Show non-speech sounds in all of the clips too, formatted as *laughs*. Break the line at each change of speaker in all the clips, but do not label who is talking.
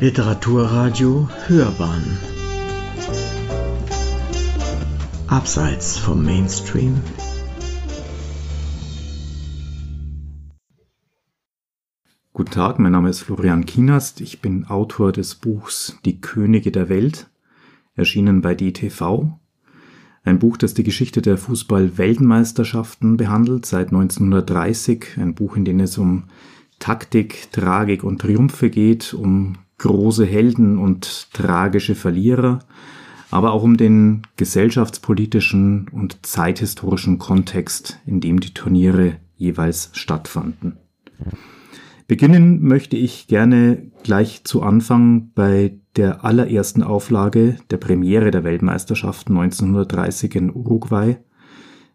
Literaturradio Hörbahn Abseits vom Mainstream
Guten Tag, mein Name ist Florian Kienast. Ich bin Autor des Buchs Die Könige der Welt, erschienen bei DTV. Ein Buch, das die Geschichte der Fußball-Weltmeisterschaften behandelt, seit 1930. Ein Buch, in dem es um Taktik, Tragik und Triumphe geht, um große Helden und tragische Verlierer, aber auch um den gesellschaftspolitischen und zeithistorischen Kontext, in dem die Turniere jeweils stattfanden. Beginnen möchte ich gerne gleich zu Anfang bei der allerersten Auflage der Premiere der Weltmeisterschaft 1930 in Uruguay,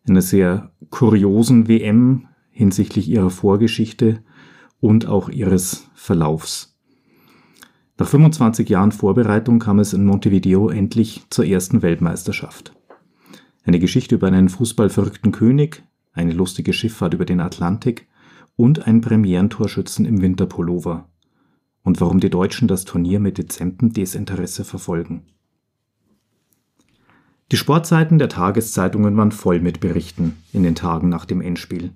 einer sehr kuriosen WM hinsichtlich ihrer Vorgeschichte und auch ihres Verlaufs. Nach 25 Jahren Vorbereitung kam es in Montevideo endlich zur ersten Weltmeisterschaft. Eine Geschichte über einen fußballverrückten König, eine lustige Schifffahrt über den Atlantik und einen Premierentorschützen im Winterpullover. Und warum die Deutschen das Turnier mit dezemtem Desinteresse verfolgen. Die Sportseiten der Tageszeitungen waren voll mit Berichten in den Tagen nach dem Endspiel.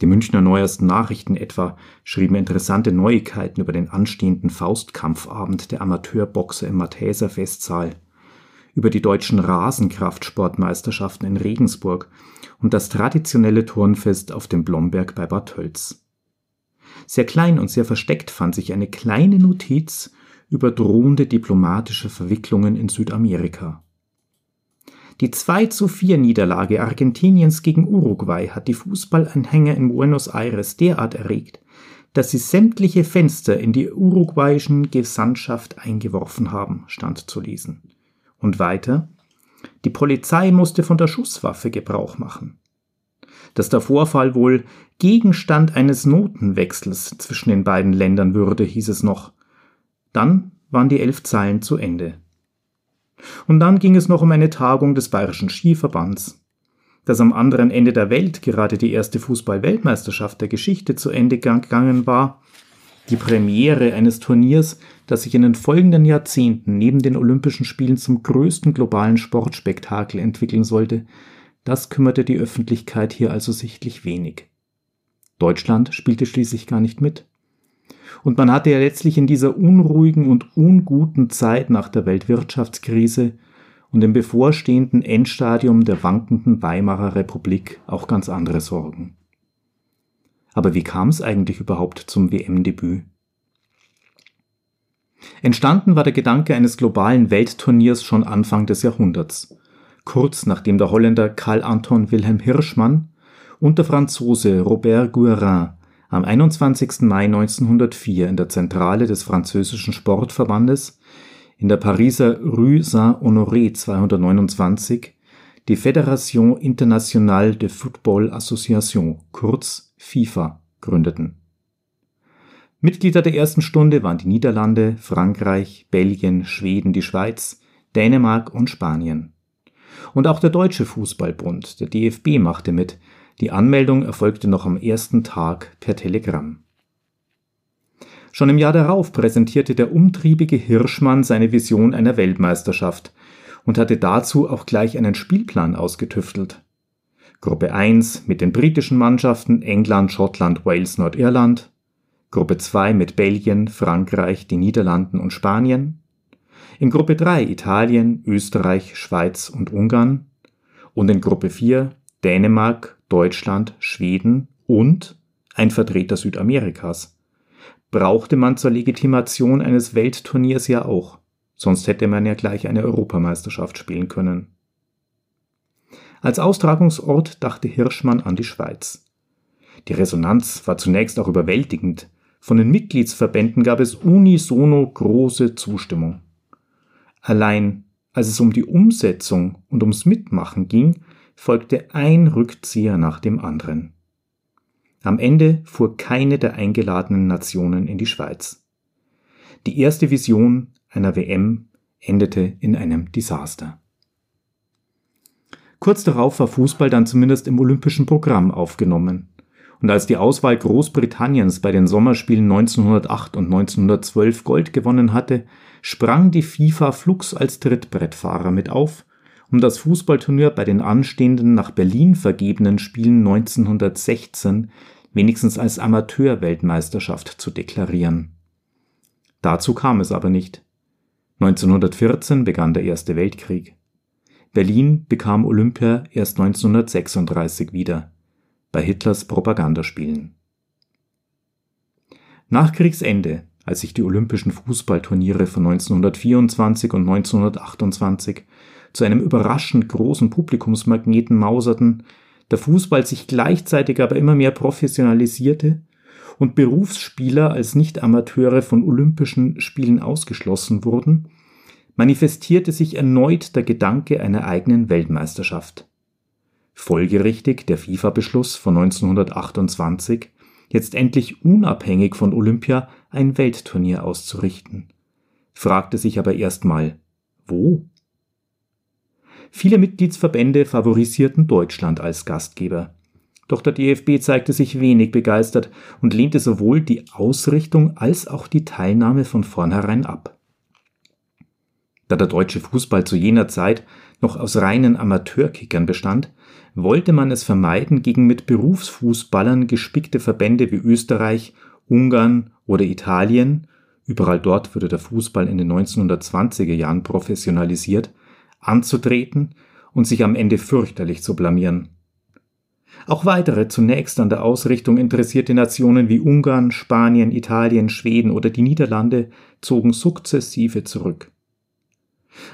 Die Münchner Neuesten Nachrichten etwa schrieben interessante Neuigkeiten über den anstehenden Faustkampfabend der Amateurboxer im Mathäser Festsaal, über die deutschen Rasenkraftsportmeisterschaften in Regensburg und das traditionelle Turnfest auf dem Blomberg bei Bad Tölz. Sehr klein und sehr versteckt fand sich eine kleine Notiz über drohende diplomatische Verwicklungen in Südamerika. Die 2 zu 4 Niederlage Argentiniens gegen Uruguay hat die Fußballanhänger in Buenos Aires derart erregt, dass sie sämtliche Fenster in die uruguayischen Gesandtschaft eingeworfen haben, stand zu lesen. Und weiter, die Polizei musste von der Schusswaffe Gebrauch machen. Dass der Vorfall wohl Gegenstand eines Notenwechsels zwischen den beiden Ländern würde, hieß es noch. Dann waren die elf Zeilen zu Ende. Und dann ging es noch um eine Tagung des Bayerischen Skiverbands. Dass am anderen Ende der Welt gerade die erste Fußball-Weltmeisterschaft der Geschichte zu Ende gegangen war, die Premiere eines Turniers, das sich in den folgenden Jahrzehnten neben den Olympischen Spielen zum größten globalen Sportspektakel entwickeln sollte, das kümmerte die Öffentlichkeit hier also sichtlich wenig. Deutschland spielte schließlich gar nicht mit. Und man hatte ja letztlich in dieser unruhigen und unguten Zeit nach der Weltwirtschaftskrise und im bevorstehenden Endstadium der wankenden Weimarer Republik auch ganz andere Sorgen. Aber wie kam es eigentlich überhaupt zum WM-Debüt? Entstanden war der Gedanke eines globalen Weltturniers schon Anfang des Jahrhunderts, kurz nachdem der Holländer Karl Anton Wilhelm Hirschmann und der Franzose Robert Guérin am 21. Mai 1904 in der Zentrale des französischen Sportverbandes in der Pariser Rue Saint-Honoré 229 die Fédération Internationale de Football Association, kurz FIFA, gründeten. Mitglieder der ersten Stunde waren die Niederlande, Frankreich, Belgien, Schweden, die Schweiz, Dänemark und Spanien. Und auch der Deutsche Fußballbund, der DFB, machte mit, die Anmeldung erfolgte noch am ersten Tag per Telegramm. Schon im Jahr darauf präsentierte der umtriebige Hirschmann seine Vision einer Weltmeisterschaft und hatte dazu auch gleich einen Spielplan ausgetüftelt. Gruppe 1 mit den britischen Mannschaften England, Schottland, Wales, Nordirland, Gruppe 2 mit Belgien, Frankreich, den Niederlanden und Spanien, in Gruppe 3 Italien, Österreich, Schweiz und Ungarn und in Gruppe 4 Dänemark, Deutschland, Schweden und ein Vertreter Südamerikas. Brauchte man zur Legitimation eines Weltturniers ja auch, sonst hätte man ja gleich eine Europameisterschaft spielen können. Als Austragungsort dachte Hirschmann an die Schweiz. Die Resonanz war zunächst auch überwältigend. Von den Mitgliedsverbänden gab es unisono große Zustimmung. Allein als es um die Umsetzung und ums Mitmachen ging, folgte ein Rückzieher nach dem anderen. Am Ende fuhr keine der eingeladenen Nationen in die Schweiz. Die erste Vision einer WM endete in einem Desaster. Kurz darauf war Fußball dann zumindest im olympischen Programm aufgenommen. Und als die Auswahl Großbritanniens bei den Sommerspielen 1908 und 1912 Gold gewonnen hatte, sprang die FIFA Flux als Trittbrettfahrer mit auf, um das Fußballturnier bei den anstehenden nach Berlin vergebenen Spielen 1916 wenigstens als Amateurweltmeisterschaft zu deklarieren. Dazu kam es aber nicht. 1914 begann der Erste Weltkrieg. Berlin bekam Olympia erst 1936 wieder bei Hitlers Propagandaspielen. Nach Kriegsende, als sich die Olympischen Fußballturniere von 1924 und 1928 zu einem überraschend großen Publikumsmagneten mauserten, der Fußball sich gleichzeitig aber immer mehr professionalisierte und Berufsspieler als Nicht-Amateure von Olympischen Spielen ausgeschlossen wurden, manifestierte sich erneut der Gedanke einer eigenen Weltmeisterschaft. Folgerichtig der FIFA-Beschluss von 1928, jetzt endlich unabhängig von Olympia ein Weltturnier auszurichten. Fragte sich aber erstmal, wo? Viele Mitgliedsverbände favorisierten Deutschland als Gastgeber. Doch der DFB zeigte sich wenig begeistert und lehnte sowohl die Ausrichtung als auch die Teilnahme von vornherein ab. Da der deutsche Fußball zu jener Zeit noch aus reinen Amateurkickern bestand, wollte man es vermeiden, gegen mit Berufsfußballern gespickte Verbände wie Österreich, Ungarn oder Italien, überall dort wurde der Fußball in den 1920er Jahren professionalisiert, anzutreten und sich am Ende fürchterlich zu blamieren. Auch weitere zunächst an der Ausrichtung interessierte Nationen wie Ungarn, Spanien, Italien, Schweden oder die Niederlande zogen sukzessive zurück.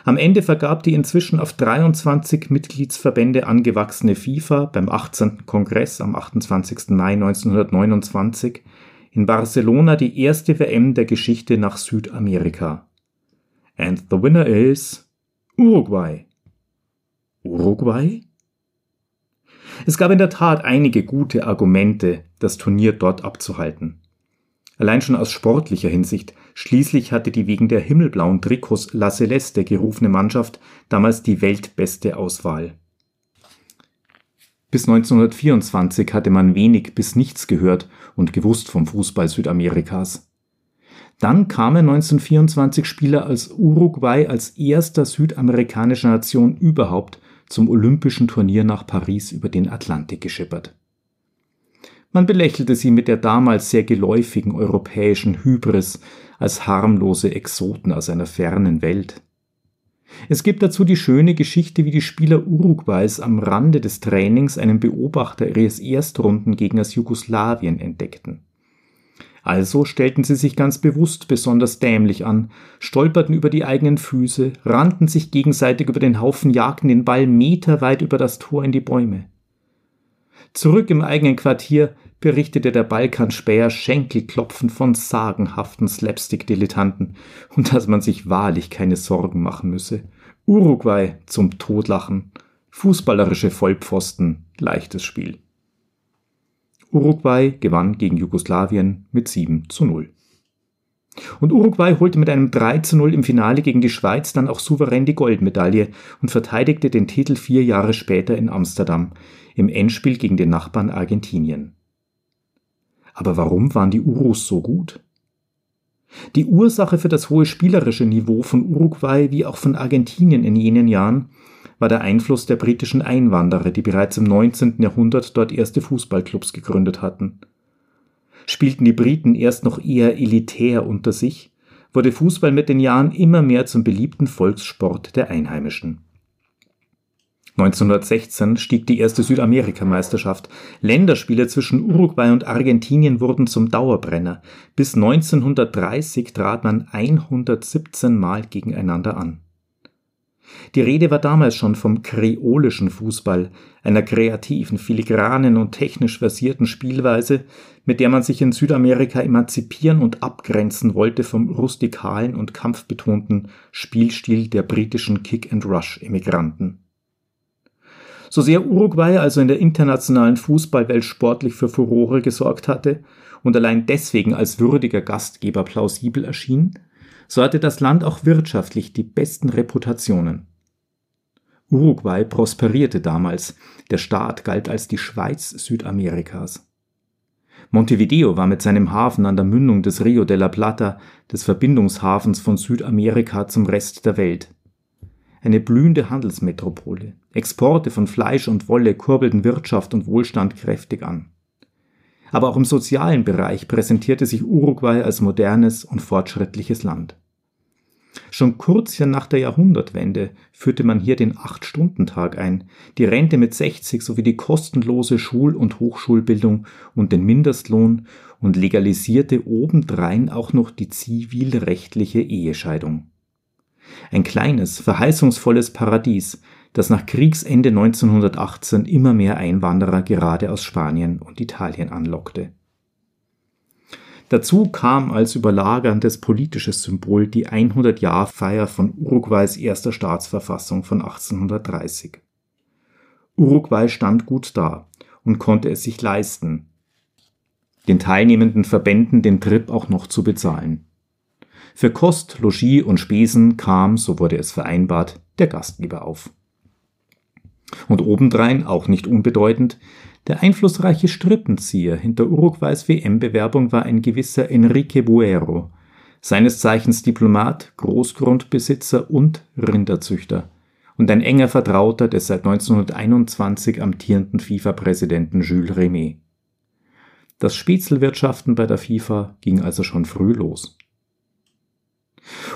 Am Ende vergab die inzwischen auf 23 Mitgliedsverbände angewachsene FIFA beim 18. Kongress am 28. Mai 1929 in Barcelona die erste WM der Geschichte nach Südamerika. And the winner is Uruguay. Uruguay? Es gab in der Tat einige gute Argumente, das Turnier dort abzuhalten. Allein schon aus sportlicher Hinsicht, schließlich hatte die wegen der himmelblauen Trikots La Celeste gerufene Mannschaft damals die weltbeste Auswahl. Bis 1924 hatte man wenig bis nichts gehört und gewusst vom Fußball Südamerikas. Dann kamen 1924 Spieler als Uruguay als erster südamerikanischer Nation überhaupt zum Olympischen Turnier nach Paris über den Atlantik geschippert. Man belächelte sie mit der damals sehr geläufigen europäischen Hybris als harmlose Exoten aus einer fernen Welt. Es gibt dazu die schöne Geschichte, wie die Spieler Uruguays am Rande des Trainings einen Beobachter ihres Erstrundengegners Jugoslawien entdeckten. Also stellten sie sich ganz bewusst besonders dämlich an, stolperten über die eigenen Füße, rannten sich gegenseitig über den Haufen, jagten den Ball meterweit über das Tor in die Bäume. Zurück im eigenen Quartier berichtete der Balkanspäher Schenkelklopfen von sagenhaften Slapstick-Dilettanten und dass man sich wahrlich keine Sorgen machen müsse. Uruguay zum Todlachen, fußballerische Vollpfosten, leichtes Spiel. Uruguay gewann gegen Jugoslawien mit 7 zu 0. Und Uruguay holte mit einem 3 zu 0 im Finale gegen die Schweiz dann auch souverän die Goldmedaille und verteidigte den Titel vier Jahre später in Amsterdam im Endspiel gegen den Nachbarn Argentinien. Aber warum waren die Urus so gut? Die Ursache für das hohe spielerische Niveau von Uruguay wie auch von Argentinien in jenen Jahren war der Einfluss der britischen Einwanderer, die bereits im 19. Jahrhundert dort erste Fußballclubs gegründet hatten. Spielten die Briten erst noch eher elitär unter sich, wurde Fußball mit den Jahren immer mehr zum beliebten Volkssport der Einheimischen. 1916 stieg die erste Südamerikameisterschaft. Länderspiele zwischen Uruguay und Argentinien wurden zum Dauerbrenner. Bis 1930 trat man 117 Mal gegeneinander an. Die Rede war damals schon vom kreolischen Fußball, einer kreativen, filigranen und technisch versierten Spielweise, mit der man sich in Südamerika emanzipieren und abgrenzen wollte vom rustikalen und kampfbetonten Spielstil der britischen Kick-and-Rush-Emigranten. So sehr Uruguay also in der internationalen Fußballwelt sportlich für Furore gesorgt hatte und allein deswegen als würdiger Gastgeber plausibel erschien, so hatte das Land auch wirtschaftlich die besten Reputationen. Uruguay prosperierte damals, der Staat galt als die Schweiz Südamerikas. Montevideo war mit seinem Hafen an der Mündung des Rio de la Plata, des Verbindungshafens von Südamerika zum Rest der Welt. Eine blühende Handelsmetropole. Exporte von Fleisch und Wolle kurbelten Wirtschaft und Wohlstand kräftig an. Aber auch im sozialen Bereich präsentierte sich Uruguay als modernes und fortschrittliches Land. Schon kurz nach der Jahrhundertwende führte man hier den Acht-Stunden-Tag ein, die Rente mit 60 sowie die kostenlose Schul- und Hochschulbildung und den Mindestlohn und legalisierte obendrein auch noch die zivilrechtliche Ehescheidung. Ein kleines, verheißungsvolles Paradies, das nach Kriegsende 1918 immer mehr Einwanderer gerade aus Spanien und Italien anlockte. Dazu kam als überlagerndes politisches Symbol die 100-Jahr-Feier von Uruguays erster Staatsverfassung von 1830. Uruguay stand gut da und konnte es sich leisten, den teilnehmenden Verbänden den Trip auch noch zu bezahlen. Für Kost, Logis und Spesen kam, so wurde es vereinbart, der Gastgeber auf. Und obendrein, auch nicht unbedeutend, der einflussreiche Strippenzieher hinter Uruguays WM-Bewerbung war ein gewisser Enrique Buero, seines Zeichens Diplomat, Großgrundbesitzer und Rinderzüchter und ein enger Vertrauter des seit 1921 amtierenden FIFA-Präsidenten Jules Rimet. Das Spätzelwirtschaften bei der FIFA ging also schon früh los.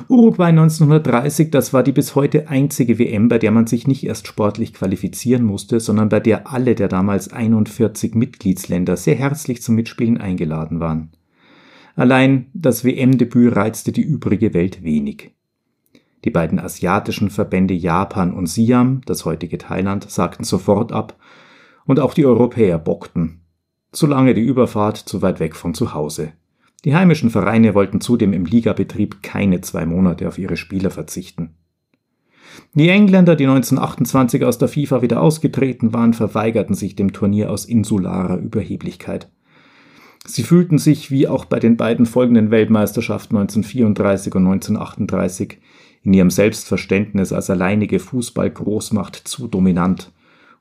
Uruguay 1930, das war die bis heute einzige WM, bei der man sich nicht erst sportlich qualifizieren musste, sondern bei der alle der damals 41 Mitgliedsländer sehr herzlich zum Mitspielen eingeladen waren. Allein das WM-Debüt reizte die übrige Welt wenig. Die beiden asiatischen Verbände Japan und Siam, das heutige Thailand, sagten sofort ab, und auch die Europäer bockten, solange die Überfahrt zu weit weg von zu Hause. Die heimischen Vereine wollten zudem im Ligabetrieb keine zwei Monate auf ihre Spieler verzichten. Die Engländer, die 1928 aus der FIFA wieder ausgetreten waren, verweigerten sich dem Turnier aus insularer Überheblichkeit. Sie fühlten sich, wie auch bei den beiden folgenden Weltmeisterschaften 1934 und 1938, in ihrem Selbstverständnis als alleinige Fußballgroßmacht zu dominant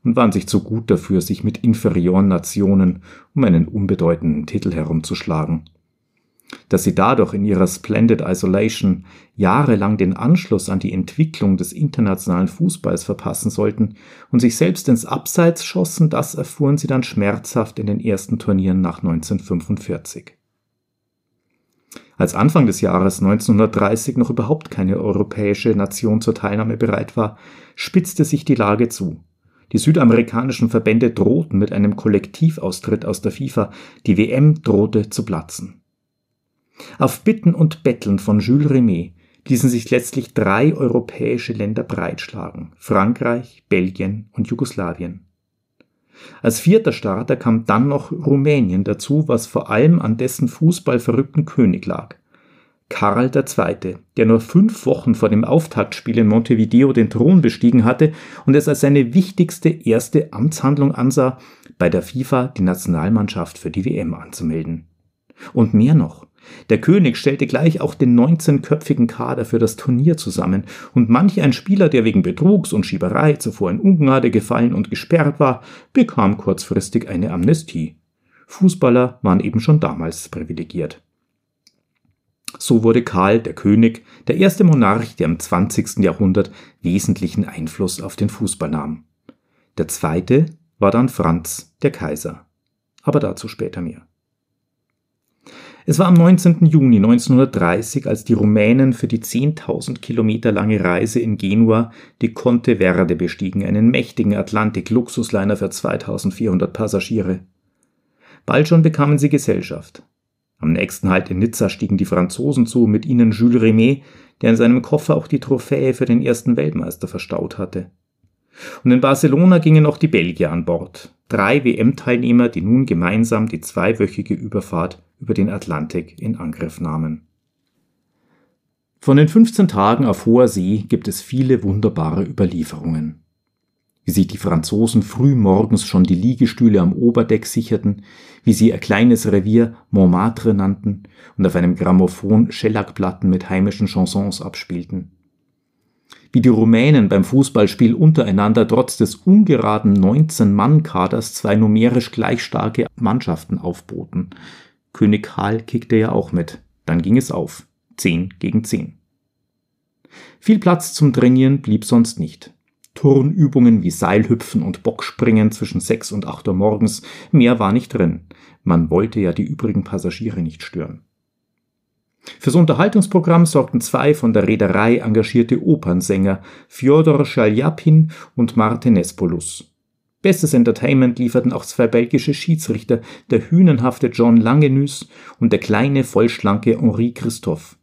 und waren sich zu gut dafür, sich mit inferioren Nationen um einen unbedeutenden Titel herumzuschlagen dass sie dadurch in ihrer Splendid Isolation jahrelang den Anschluss an die Entwicklung des internationalen Fußballs verpassen sollten und sich selbst ins Abseits schossen, das erfuhren sie dann schmerzhaft in den ersten Turnieren nach 1945. Als Anfang des Jahres 1930 noch überhaupt keine europäische Nation zur Teilnahme bereit war, spitzte sich die Lage zu. Die südamerikanischen Verbände drohten mit einem Kollektivaustritt aus der FIFA, die WM drohte zu platzen. Auf Bitten und Betteln von Jules Rimet ließen sich letztlich drei europäische Länder breitschlagen: Frankreich, Belgien und Jugoslawien. Als vierter Starter kam dann noch Rumänien dazu, was vor allem an dessen fußballverrückten König lag. Karl II., der nur fünf Wochen vor dem Auftaktspiel in Montevideo den Thron bestiegen hatte und es als seine wichtigste erste Amtshandlung ansah, bei der FIFA die Nationalmannschaft für die WM anzumelden. Und mehr noch. Der König stellte gleich auch den 19-köpfigen Kader für das Turnier zusammen, und manch ein Spieler, der wegen Betrugs und Schieberei zuvor in Ungnade gefallen und gesperrt war, bekam kurzfristig eine Amnestie. Fußballer waren eben schon damals privilegiert. So wurde Karl, der König, der erste Monarch, der im 20. Jahrhundert wesentlichen Einfluss auf den Fußball nahm. Der zweite war dann Franz, der Kaiser. Aber dazu später mehr. Es war am 19. Juni 1930, als die Rumänen für die 10.000 Kilometer lange Reise in Genua die Conte Verde bestiegen, einen mächtigen Atlantik-Luxusliner für 2400 Passagiere. Bald schon bekamen sie Gesellschaft. Am nächsten Halt in Nizza stiegen die Franzosen zu, mit ihnen Jules Rimet, der in seinem Koffer auch die Trophäe für den ersten Weltmeister verstaut hatte. Und in Barcelona gingen auch die Belgier an Bord. Drei WM-Teilnehmer, die nun gemeinsam die zweiwöchige Überfahrt über den Atlantik in Angriff nahmen. Von den 15 Tagen auf hoher See gibt es viele wunderbare Überlieferungen. Wie sich die Franzosen früh morgens schon die Liegestühle am Oberdeck sicherten, wie sie ihr kleines Revier Montmartre nannten und auf einem Grammophon Schellackplatten mit heimischen Chansons abspielten wie die Rumänen beim Fußballspiel untereinander trotz des ungeraden 19-Mann-Kaders zwei numerisch gleich starke Mannschaften aufboten. König Karl kickte ja auch mit. Dann ging es auf. 10 gegen 10. Viel Platz zum Trainieren blieb sonst nicht. Turnübungen wie Seilhüpfen und Bockspringen zwischen 6 und 8 Uhr morgens, mehr war nicht drin. Man wollte ja die übrigen Passagiere nicht stören. Fürs Unterhaltungsprogramm sorgten zwei von der Reederei engagierte Opernsänger, Fjodor Schaljapin und Martin Nespolus. Bestes Entertainment lieferten auch zwei belgische Schiedsrichter, der hünenhafte John Langenüs und der kleine, vollschlanke Henri Christophe.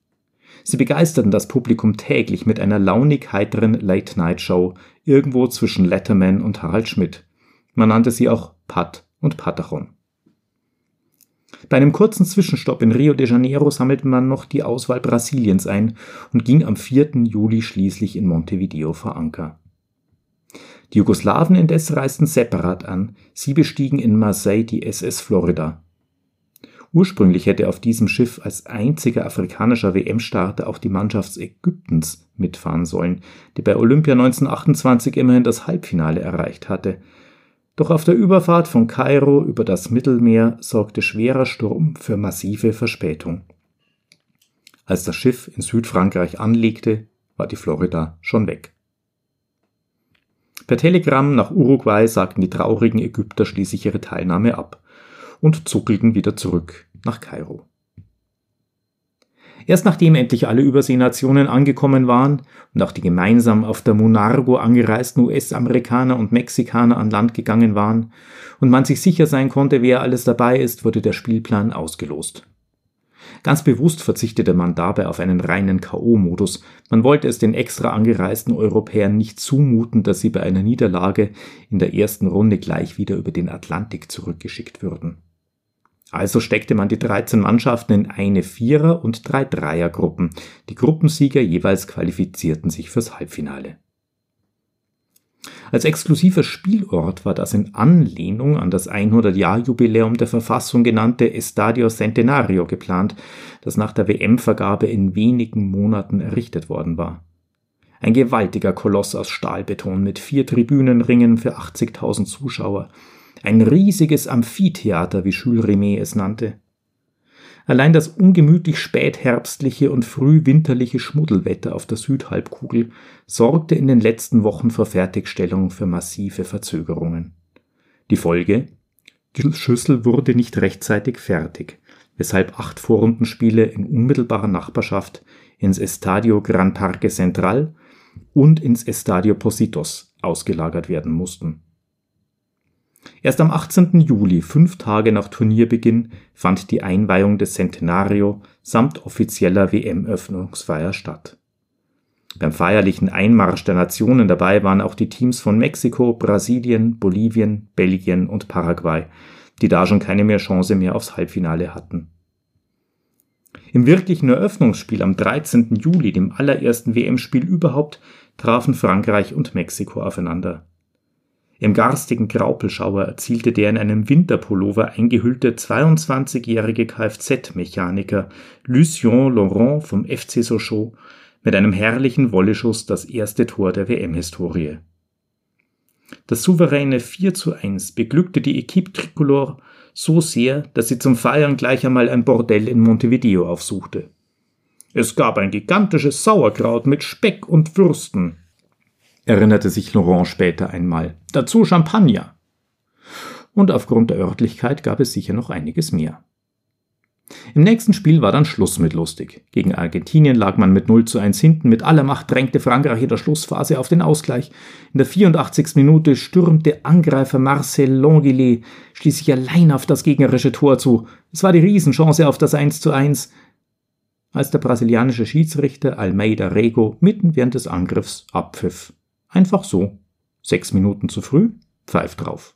Sie begeisterten das Publikum täglich mit einer launig heiteren Late-Night-Show, irgendwo zwischen Letterman und Harald Schmidt. Man nannte sie auch Pat und Patachon. Bei einem kurzen Zwischenstopp in Rio de Janeiro sammelte man noch die Auswahl Brasiliens ein und ging am 4. Juli schließlich in Montevideo vor Anker. Die Jugoslawen indes reisten separat an, sie bestiegen in Marseille die SS Florida. Ursprünglich hätte auf diesem Schiff als einziger afrikanischer WM-Starter auch die Mannschaft Ägyptens mitfahren sollen, die bei Olympia 1928 immerhin das Halbfinale erreicht hatte – doch auf der Überfahrt von Kairo über das Mittelmeer sorgte schwerer Sturm für massive Verspätung. Als das Schiff in Südfrankreich anlegte, war die Florida schon weg. Per Telegramm nach Uruguay sagten die traurigen Ägypter schließlich ihre Teilnahme ab und zuckelten wieder zurück nach Kairo. Erst nachdem endlich alle Überseenationen angekommen waren und auch die gemeinsam auf der Monargo angereisten US-Amerikaner und Mexikaner an Land gegangen waren und man sich sicher sein konnte, wer alles dabei ist, wurde der Spielplan ausgelost. Ganz bewusst verzichtete man dabei auf einen reinen K.O.-Modus. Man wollte es den extra angereisten Europäern nicht zumuten, dass sie bei einer Niederlage in der ersten Runde gleich wieder über den Atlantik zurückgeschickt würden. Also steckte man die 13 Mannschaften in eine Vierer- und drei Dreiergruppen. Die Gruppensieger jeweils qualifizierten sich fürs Halbfinale. Als exklusiver Spielort war das in Anlehnung an das 100-Jahr-Jubiläum der Verfassung genannte Estadio Centenario geplant, das nach der WM-Vergabe in wenigen Monaten errichtet worden war. Ein gewaltiger Koloss aus Stahlbeton mit vier Tribünenringen für 80.000 Zuschauer, ein riesiges Amphitheater, wie Jules Rimet es nannte. Allein das ungemütlich spätherbstliche und frühwinterliche Schmuddelwetter auf der Südhalbkugel sorgte in den letzten Wochen vor Fertigstellung für massive Verzögerungen. Die Folge? Die Schüssel wurde nicht rechtzeitig fertig, weshalb acht Vorrundenspiele in unmittelbarer Nachbarschaft ins Estadio Gran Parque Central und ins Estadio Positos ausgelagert werden mussten. Erst am 18. Juli, fünf Tage nach Turnierbeginn, fand die Einweihung des Centenario samt offizieller WM-Öffnungsfeier statt. Beim feierlichen Einmarsch der Nationen dabei waren auch die Teams von Mexiko, Brasilien, Bolivien, Belgien und Paraguay, die da schon keine mehr Chance mehr aufs Halbfinale hatten. Im wirklichen Eröffnungsspiel am 13. Juli, dem allerersten WM-Spiel überhaupt, trafen Frankreich und Mexiko aufeinander. Im garstigen Graupelschauer erzielte der in einem Winterpullover eingehüllte 22-jährige Kfz-Mechaniker Lucien Laurent vom FC Sochaux mit einem herrlichen Wolleschuss das erste Tor der WM-Historie. Das souveräne 4 zu 1 beglückte die Equipe Tricolore so sehr, dass sie zum Feiern gleich einmal ein Bordell in Montevideo aufsuchte. Es gab ein gigantisches Sauerkraut mit Speck und Würsten, erinnerte sich Laurent später einmal. Dazu Champagner. Und aufgrund der Örtlichkeit gab es sicher noch einiges mehr. Im nächsten Spiel war dann Schluss mit lustig. Gegen Argentinien lag man mit 0 zu 1 hinten. Mit aller Macht drängte Frankreich in der Schlussphase auf den Ausgleich. In der 84. Minute stürmte Angreifer Marcel Longillet schließlich allein auf das gegnerische Tor zu. Es war die Riesenchance auf das 1 zu 1 als der brasilianische Schiedsrichter Almeida Rego mitten während des Angriffs abpfiff. Einfach so. Sechs Minuten zu früh, pfeift drauf.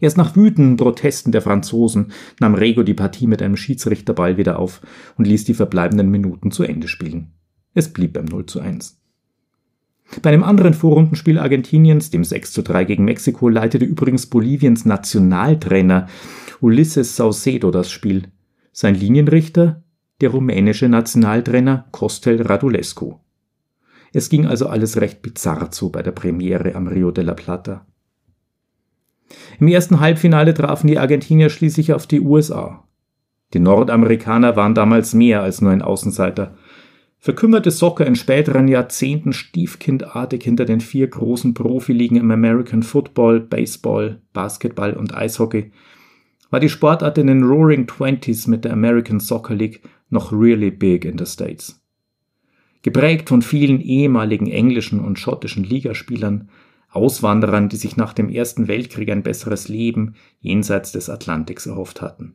Erst nach wütenden Protesten der Franzosen nahm Rego die Partie mit einem Schiedsrichterball wieder auf und ließ die verbleibenden Minuten zu Ende spielen. Es blieb beim 0 zu 1. Bei einem anderen Vorrundenspiel Argentiniens, dem 6 zu 3 gegen Mexiko, leitete übrigens Boliviens Nationaltrainer Ulises Saucedo das Spiel. Sein Linienrichter der rumänische Nationaltrainer Kostel Radulescu. Es ging also alles recht bizarr zu bei der Premiere am Rio de la Plata. Im ersten Halbfinale trafen die Argentinier schließlich auf die USA. Die Nordamerikaner waren damals mehr als nur ein Außenseiter. Verkümmerte Soccer in späteren Jahrzehnten stiefkindartig hinter den vier großen Profiligen im American Football, Baseball, Basketball und Eishockey, war die Sportart in den Roaring Twenties mit der American Soccer League noch really big in the States. Geprägt von vielen ehemaligen englischen und schottischen Ligaspielern, Auswanderern, die sich nach dem Ersten Weltkrieg ein besseres Leben jenseits des Atlantiks erhofft hatten.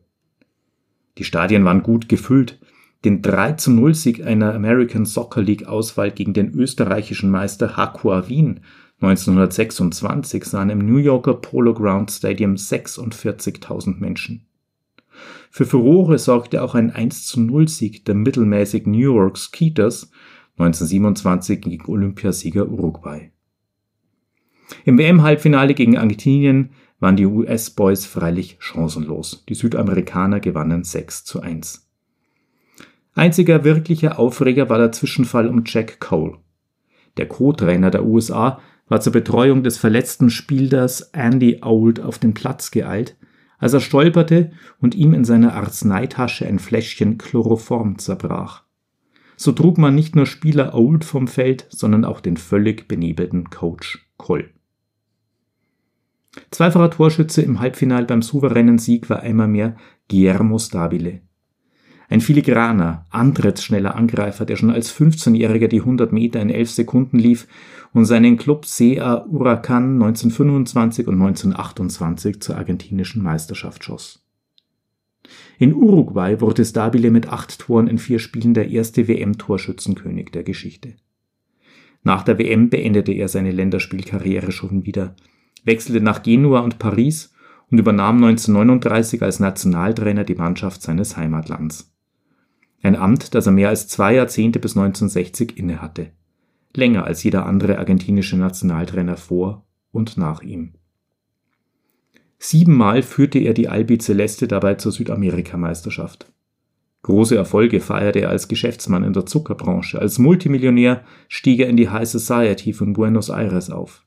Die Stadien waren gut gefüllt. Den 3 zu 0 Sieg einer American Soccer League Auswahl gegen den österreichischen Meister Hakua Wien 1926 sahen im New Yorker Polo Ground Stadium 46.000 Menschen. Für Furore sorgte auch ein 1 zu 0 Sieg der mittelmäßig New York Skeeters 1927 gegen Olympiasieger Uruguay. Im WM-Halbfinale gegen Argentinien waren die US-Boys freilich chancenlos. Die Südamerikaner gewannen 6 zu 1. Einziger wirklicher Aufreger war der Zwischenfall um Jack Cole. Der Co-Trainer der USA war zur Betreuung des verletzten Spielers Andy Old auf den Platz geeilt, als er stolperte und ihm in seiner Arzneitasche ein Fläschchen Chloroform zerbrach. So trug man nicht nur Spieler Old vom Feld, sondern auch den völlig benebelten Coach Cole. Zweifacher Torschütze im Halbfinale beim souveränen Sieg war einmal mehr Guillermo Stabile. Ein filigraner, antrittsschneller Angreifer, der schon als 15-Jähriger die 100 Meter in 11 Sekunden lief und seinen Club CA Huracan 1925 und 1928 zur argentinischen Meisterschaft schoss. In Uruguay wurde Stabile mit acht Toren in vier Spielen der erste WM-Torschützenkönig der Geschichte. Nach der WM beendete er seine Länderspielkarriere schon wieder – wechselte nach Genua und Paris und übernahm 1939 als Nationaltrainer die Mannschaft seines Heimatlands. Ein Amt, das er mehr als zwei Jahrzehnte bis 1960 innehatte. Länger als jeder andere argentinische Nationaltrainer vor und nach ihm. Siebenmal führte er die Albi Celeste dabei zur Südamerikameisterschaft. Große Erfolge feierte er als Geschäftsmann in der Zuckerbranche. Als Multimillionär stieg er in die High Society von Buenos Aires auf.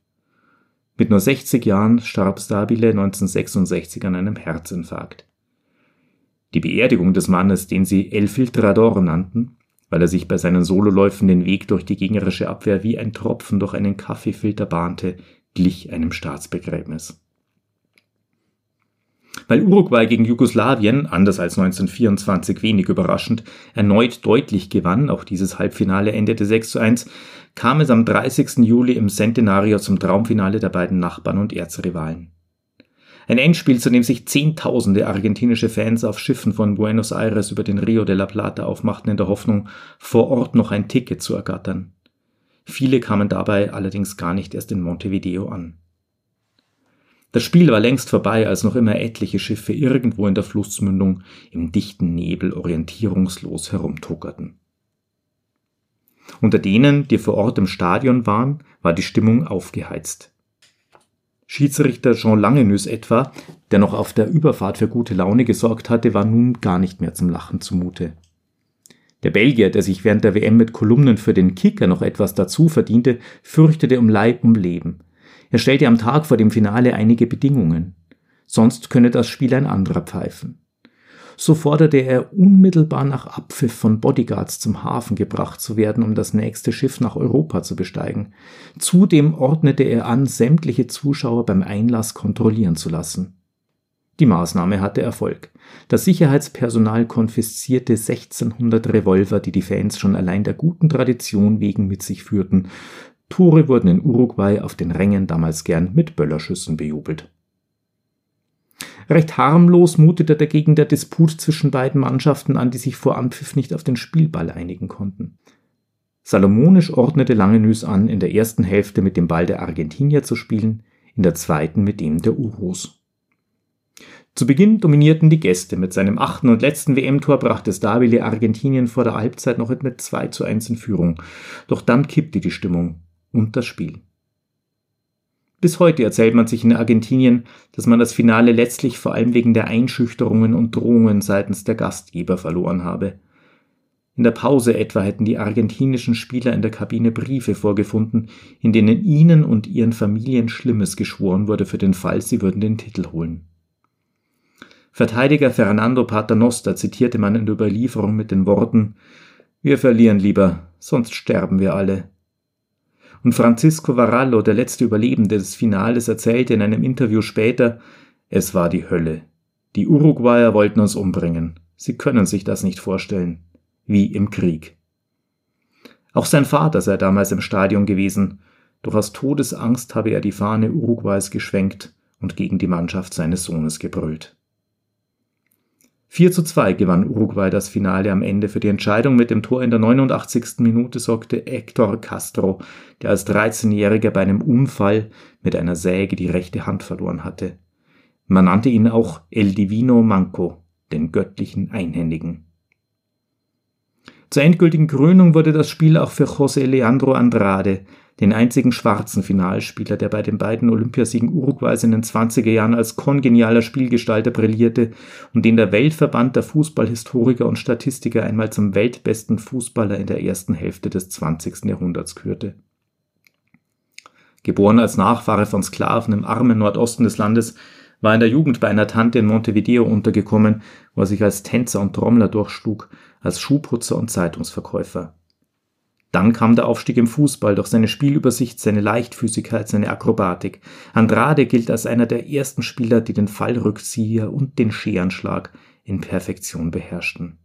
Mit nur 60 Jahren starb Stabile 1966 an einem Herzinfarkt. Die Beerdigung des Mannes, den sie El Filtrador nannten, weil er sich bei seinen Sololäufen den Weg durch die gegnerische Abwehr wie ein Tropfen durch einen Kaffeefilter bahnte, glich einem Staatsbegräbnis. Weil Uruguay gegen Jugoslawien, anders als 1924 wenig überraschend, erneut deutlich gewann, auch dieses Halbfinale endete 6 zu 1, kam es am 30. Juli im Centenario zum Traumfinale der beiden Nachbarn und Erzrivalen. Ein Endspiel, zu dem sich Zehntausende argentinische Fans auf Schiffen von Buenos Aires über den Rio de la Plata aufmachten in der Hoffnung, vor Ort noch ein Ticket zu ergattern. Viele kamen dabei allerdings gar nicht erst in Montevideo an. Das Spiel war längst vorbei, als noch immer etliche Schiffe irgendwo in der Flussmündung im dichten Nebel orientierungslos herumtuckerten. Unter denen, die vor Ort im Stadion waren, war die Stimmung aufgeheizt. Schiedsrichter Jean Langenus etwa, der noch auf der Überfahrt für gute Laune gesorgt hatte, war nun gar nicht mehr zum Lachen zumute. Der Belgier, der sich während der WM mit Kolumnen für den Kicker noch etwas dazu verdiente, fürchtete um Leib um Leben. Er stellte am Tag vor dem Finale einige Bedingungen. Sonst könne das Spiel ein anderer pfeifen. So forderte er unmittelbar nach Abpfiff von Bodyguards zum Hafen gebracht zu werden, um das nächste Schiff nach Europa zu besteigen. Zudem ordnete er an, sämtliche Zuschauer beim Einlass kontrollieren zu lassen. Die Maßnahme hatte Erfolg. Das Sicherheitspersonal konfiszierte 1600 Revolver, die die Fans schon allein der guten Tradition wegen mit sich führten, Tore wurden in Uruguay auf den Rängen damals gern mit Böllerschüssen bejubelt. Recht harmlos mutete dagegen der Disput zwischen beiden Mannschaften an, die sich vor Anpfiff nicht auf den Spielball einigen konnten. Salomonisch ordnete Langenüs an, in der ersten Hälfte mit dem Ball der Argentinier zu spielen, in der zweiten mit dem der Urus. Zu Beginn dominierten die Gäste. Mit seinem achten und letzten WM-Tor brachte Stabile Argentinien vor der Halbzeit noch mit 2 zu 1 in Führung. Doch dann kippte die Stimmung und das Spiel. Bis heute erzählt man sich in Argentinien, dass man das Finale letztlich vor allem wegen der Einschüchterungen und Drohungen seitens der Gastgeber verloren habe. In der Pause etwa hätten die argentinischen Spieler in der Kabine Briefe vorgefunden, in denen ihnen und ihren Familien Schlimmes geschworen wurde für den Fall, sie würden den Titel holen. Verteidiger Fernando Paternoster zitierte man in der Überlieferung mit den Worten Wir verlieren lieber, sonst sterben wir alle. Und Francisco Varallo, der letzte Überlebende des Finales, erzählte in einem Interview später, es war die Hölle. Die Uruguayer wollten uns umbringen. Sie können sich das nicht vorstellen. Wie im Krieg. Auch sein Vater sei damals im Stadion gewesen, doch aus Todesangst habe er die Fahne Uruguays geschwenkt und gegen die Mannschaft seines Sohnes gebrüllt. 4 zu 2 gewann Uruguay das Finale am Ende. Für die Entscheidung mit dem Tor in der 89. Minute sorgte Hector Castro, der als 13-Jähriger bei einem Unfall mit einer Säge die rechte Hand verloren hatte. Man nannte ihn auch El Divino Manco, den göttlichen Einhändigen. Zur endgültigen Krönung wurde das Spiel auch für José Leandro Andrade, den einzigen schwarzen Finalspieler, der bei den beiden Olympiasiegen Uruguays in den 20er Jahren als kongenialer Spielgestalter brillierte und den der Weltverband der Fußballhistoriker und Statistiker einmal zum weltbesten Fußballer in der ersten Hälfte des 20. Jahrhunderts kürte. Geboren als Nachfahre von Sklaven im armen Nordosten des Landes, war in der Jugend bei einer Tante in Montevideo untergekommen, wo er sich als Tänzer und Trommler durchschlug, als Schuhputzer und Zeitungsverkäufer. Dann kam der Aufstieg im Fußball durch seine Spielübersicht, seine Leichtfüßigkeit, seine Akrobatik. Andrade gilt als einer der ersten Spieler, die den Fallrückzieher und den Scherenschlag in Perfektion beherrschten.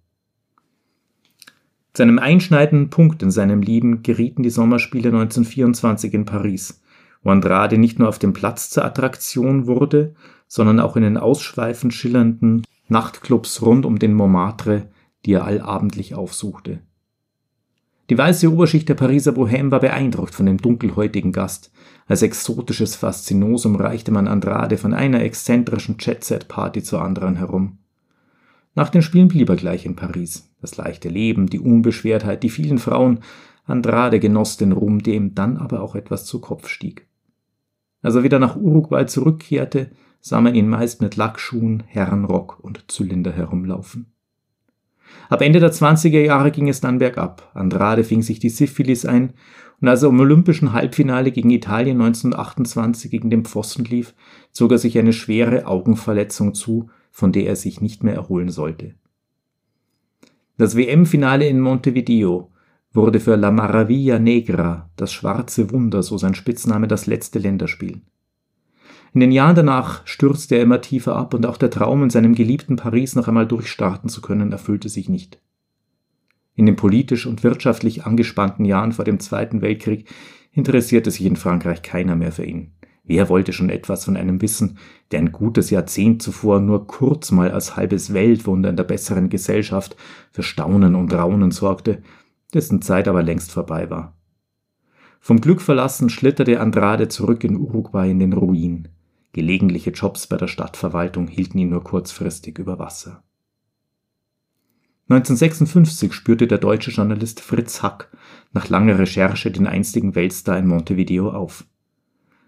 Zu einem einschneidenden Punkt in seinem Leben gerieten die Sommerspiele 1924 in Paris, wo Andrade nicht nur auf dem Platz zur Attraktion wurde, sondern auch in den ausschweifend schillernden Nachtclubs rund um den Montmartre, die er allabendlich aufsuchte. Die weiße Oberschicht der Pariser Bohème war beeindruckt von dem dunkelhäutigen Gast. Als exotisches Faszinosum reichte man Andrade von einer exzentrischen Jet-Set-Party zur anderen herum. Nach den Spielen blieb er gleich in Paris. Das leichte Leben, die Unbeschwertheit, die vielen Frauen. Andrade genoss den Ruhm, der ihm dann aber auch etwas zu Kopf stieg. Als er wieder nach Uruguay zurückkehrte, sah man ihn meist mit Lackschuhen, Herrenrock und Zylinder herumlaufen. Ab Ende der 20er Jahre ging es dann bergab. Andrade fing sich die Syphilis ein und als er im olympischen Halbfinale gegen Italien 1928 gegen den Pfosten lief, zog er sich eine schwere Augenverletzung zu, von der er sich nicht mehr erholen sollte. Das WM-Finale in Montevideo wurde für La Maravilla Negra, das schwarze Wunder, so sein Spitzname, das letzte Länderspiel. In den Jahren danach stürzte er immer tiefer ab und auch der Traum, in seinem geliebten Paris noch einmal durchstarten zu können, erfüllte sich nicht. In den politisch und wirtschaftlich angespannten Jahren vor dem Zweiten Weltkrieg interessierte sich in Frankreich keiner mehr für ihn. Wer wollte schon etwas von einem wissen, der ein gutes Jahrzehnt zuvor nur kurz mal als halbes Weltwunder in der besseren Gesellschaft für Staunen und Raunen sorgte, dessen Zeit aber längst vorbei war. Vom Glück verlassen schlitterte Andrade zurück in Uruguay in den Ruin. Gelegentliche Jobs bei der Stadtverwaltung hielten ihn nur kurzfristig über Wasser. 1956 spürte der deutsche Journalist Fritz Hack nach langer Recherche den einstigen Weltstar in Montevideo auf.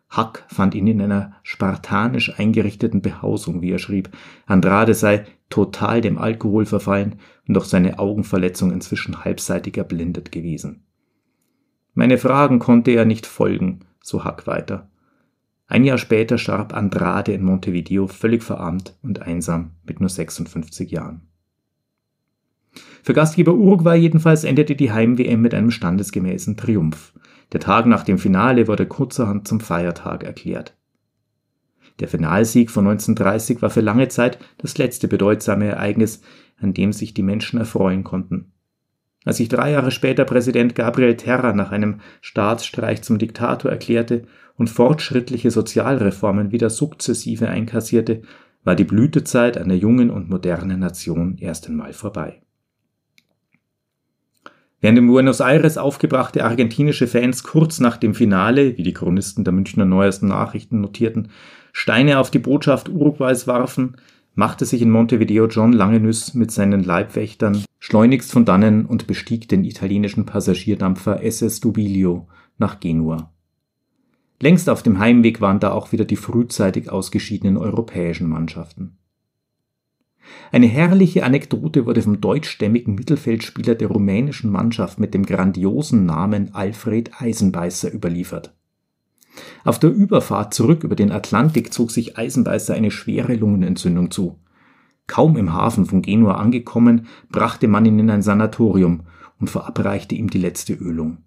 Hack fand ihn in einer spartanisch eingerichteten Behausung, wie er schrieb. Andrade sei total dem Alkohol verfallen und durch seine Augenverletzung inzwischen halbseitig erblindet gewesen. Meine Fragen konnte er nicht folgen, so Hack weiter. Ein Jahr später starb Andrade in Montevideo völlig verarmt und einsam mit nur 56 Jahren. Für Gastgeber Uruguay jedenfalls endete die Heim-WM mit einem standesgemäßen Triumph. Der Tag nach dem Finale wurde kurzerhand zum Feiertag erklärt. Der Finalsieg von 1930 war für lange Zeit das letzte bedeutsame Ereignis, an dem sich die Menschen erfreuen konnten. Als sich drei Jahre später Präsident Gabriel Terra nach einem Staatsstreich zum Diktator erklärte und fortschrittliche Sozialreformen wieder sukzessive einkassierte, war die Blütezeit einer jungen und modernen Nation erst einmal vorbei. Während in Buenos Aires aufgebrachte argentinische Fans kurz nach dem Finale, wie die Chronisten der Münchner Neuesten Nachrichten notierten, Steine auf die Botschaft Uruguays warfen, machte sich in Montevideo John Langenüss mit seinen Leibwächtern schleunigst von dannen und bestieg den italienischen Passagierdampfer SS Dubilio nach Genua. Längst auf dem Heimweg waren da auch wieder die frühzeitig ausgeschiedenen europäischen Mannschaften. Eine herrliche Anekdote wurde vom deutschstämmigen Mittelfeldspieler der rumänischen Mannschaft mit dem grandiosen Namen Alfred Eisenbeißer überliefert. Auf der Überfahrt zurück über den Atlantik zog sich Eisenbeißer eine schwere Lungenentzündung zu. Kaum im Hafen von Genua angekommen, brachte man ihn in ein Sanatorium und verabreichte ihm die letzte Ölung.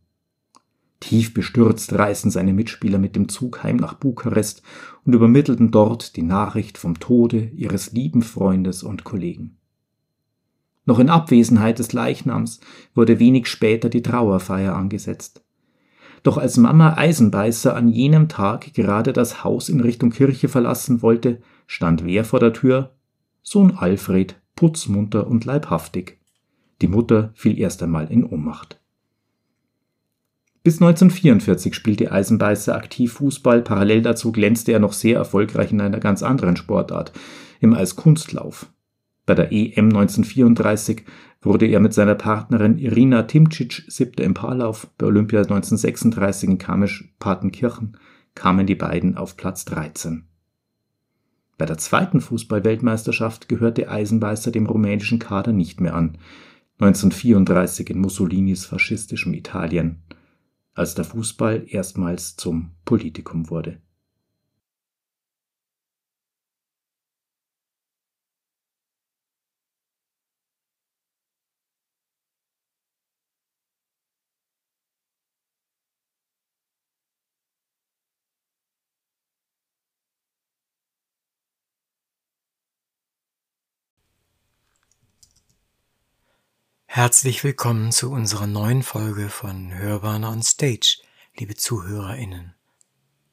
Tief bestürzt reisten seine Mitspieler mit dem Zug heim nach Bukarest und übermittelten dort die Nachricht vom Tode ihres lieben Freundes und Kollegen. Noch in Abwesenheit des Leichnams wurde wenig später die Trauerfeier angesetzt. Doch als Mama Eisenbeißer an jenem Tag gerade das Haus in Richtung Kirche verlassen wollte, stand wer vor der Tür? Sohn Alfred, putzmunter und leibhaftig. Die Mutter fiel erst einmal in Ohnmacht. Bis 1944 spielte Eisenbeißer aktiv Fußball, parallel dazu glänzte er noch sehr erfolgreich in einer ganz anderen Sportart, im Eiskunstlauf. Bei der EM 1934 wurde er mit seiner Partnerin Irina Timcic siebter im Paarlauf, bei Olympia 1936 in Garmisch-Partenkirchen kamen die beiden auf Platz 13. Bei der zweiten Fußballweltmeisterschaft gehörte Eisenbeißer dem rumänischen Kader nicht mehr an, 1934 in Mussolinis faschistischem Italien als der Fußball erstmals zum Politikum wurde.
Herzlich willkommen zu unserer neuen Folge von Hörbahn on Stage, liebe ZuhörerInnen.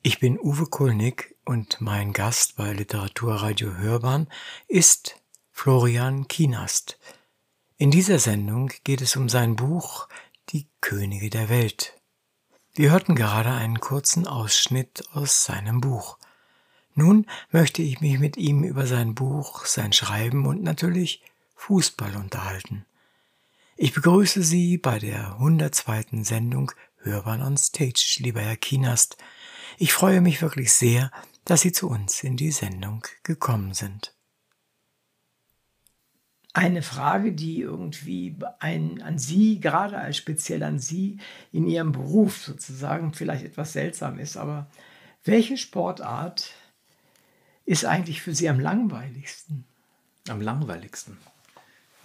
Ich bin Uwe Kulnig und mein Gast bei Literaturradio Hörbahn ist Florian Kienast. In dieser Sendung geht es um sein Buch Die Könige der Welt. Wir hörten gerade einen kurzen Ausschnitt aus seinem Buch. Nun möchte ich mich mit ihm über sein Buch, sein Schreiben und natürlich Fußball unterhalten. Ich begrüße Sie bei der 102. Sendung Hörbahn on Stage, lieber Herr Kienast. Ich freue mich wirklich sehr, dass Sie zu uns in die Sendung gekommen sind.
Eine Frage, die irgendwie ein, an Sie, gerade als speziell an Sie, in Ihrem Beruf sozusagen vielleicht etwas seltsam ist, aber welche Sportart ist eigentlich für Sie am langweiligsten?
Am langweiligsten?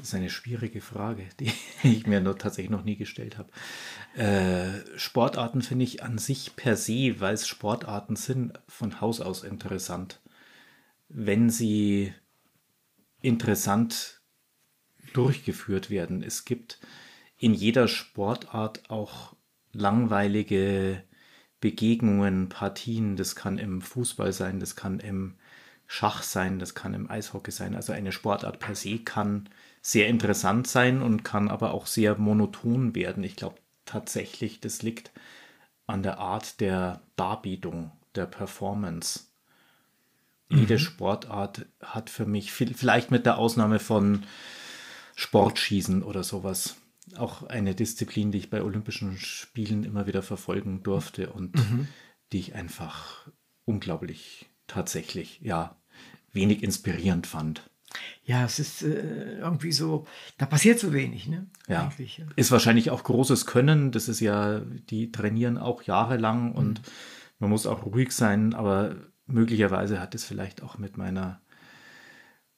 Das ist eine schwierige Frage, die *laughs* ich mir nur tatsächlich noch nie gestellt habe. Äh, Sportarten finde ich an sich per se, weil es Sportarten sind, von Haus aus interessant. Wenn sie interessant durchgeführt werden. Es gibt in jeder Sportart auch langweilige Begegnungen, Partien. Das kann im Fußball sein, das kann im Schach sein, das kann im Eishockey sein. Also eine Sportart per se kann sehr interessant sein und kann aber auch sehr monoton werden. Ich glaube tatsächlich, das liegt an der Art der Darbietung, der Performance. Mhm. Jede Sportart hat für mich, vielleicht mit der Ausnahme von Sportschießen oder sowas, auch eine Disziplin, die ich bei Olympischen Spielen immer wieder verfolgen durfte und mhm. die ich einfach unglaublich tatsächlich, ja, wenig inspirierend fand.
Ja, es ist äh, irgendwie so, da passiert so wenig, ne?
Ja. Eigentlich, ja. Ist wahrscheinlich auch großes Können. Das ist ja, die trainieren auch jahrelang mhm. und man muss auch ruhig sein, aber möglicherweise hat es vielleicht auch mit meiner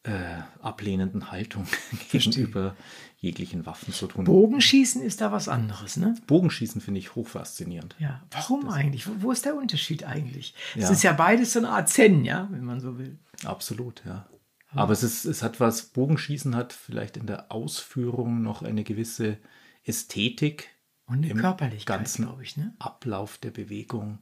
äh, ablehnenden Haltung *laughs* gegenüber jeglichen Waffen zu tun.
Bogenschießen ist da was anderes, ne?
Bogenschießen finde ich hochfaszinierend.
Ja, warum das eigentlich? Wo, wo, ist der Unterschied eigentlich? Es ist ja beides so eine Art Zen, ja, wenn man so will.
Absolut, ja. Aber es, ist, es hat was, Bogenschießen hat vielleicht in der Ausführung noch eine gewisse Ästhetik.
Und
im
Körperlichkeit,
ganzen ich, ne? Ablauf der Bewegung.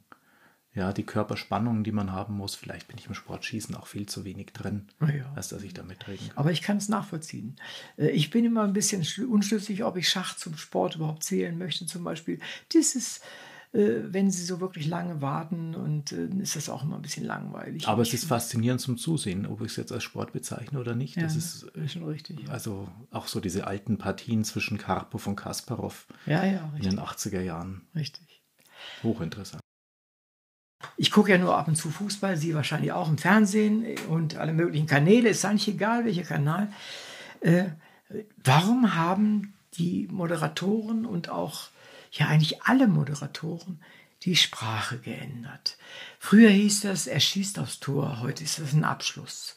Ja, die Körperspannung, die man haben muss. Vielleicht bin ich im Sportschießen auch viel zu wenig drin,
ja.
als dass ich damit reden kann.
Aber ich kann es nachvollziehen. Äh, ich bin immer ein bisschen unschlüssig, ob ich Schach zum Sport überhaupt zählen möchte, zum Beispiel. Das ist wenn sie so wirklich lange warten und äh, ist das auch immer ein bisschen langweilig.
Aber es ist faszinierend zum Zusehen, ob ich es jetzt als Sport bezeichne oder nicht.
Ja,
das ist,
schon richtig.
Also auch so diese alten Partien zwischen Karpov und Kasparov
ja, ja,
in den 80er Jahren.
Richtig.
Hochinteressant.
ich gucke ja nur ab und zu Fußball, Sie wahrscheinlich auch im Fernsehen und alle möglichen Kanäle, ist eigentlich egal, welcher Kanal. Äh, warum haben die Moderatoren und auch ja eigentlich alle Moderatoren die Sprache geändert. Früher hieß das, er schießt aufs Tor, heute ist das ein Abschluss.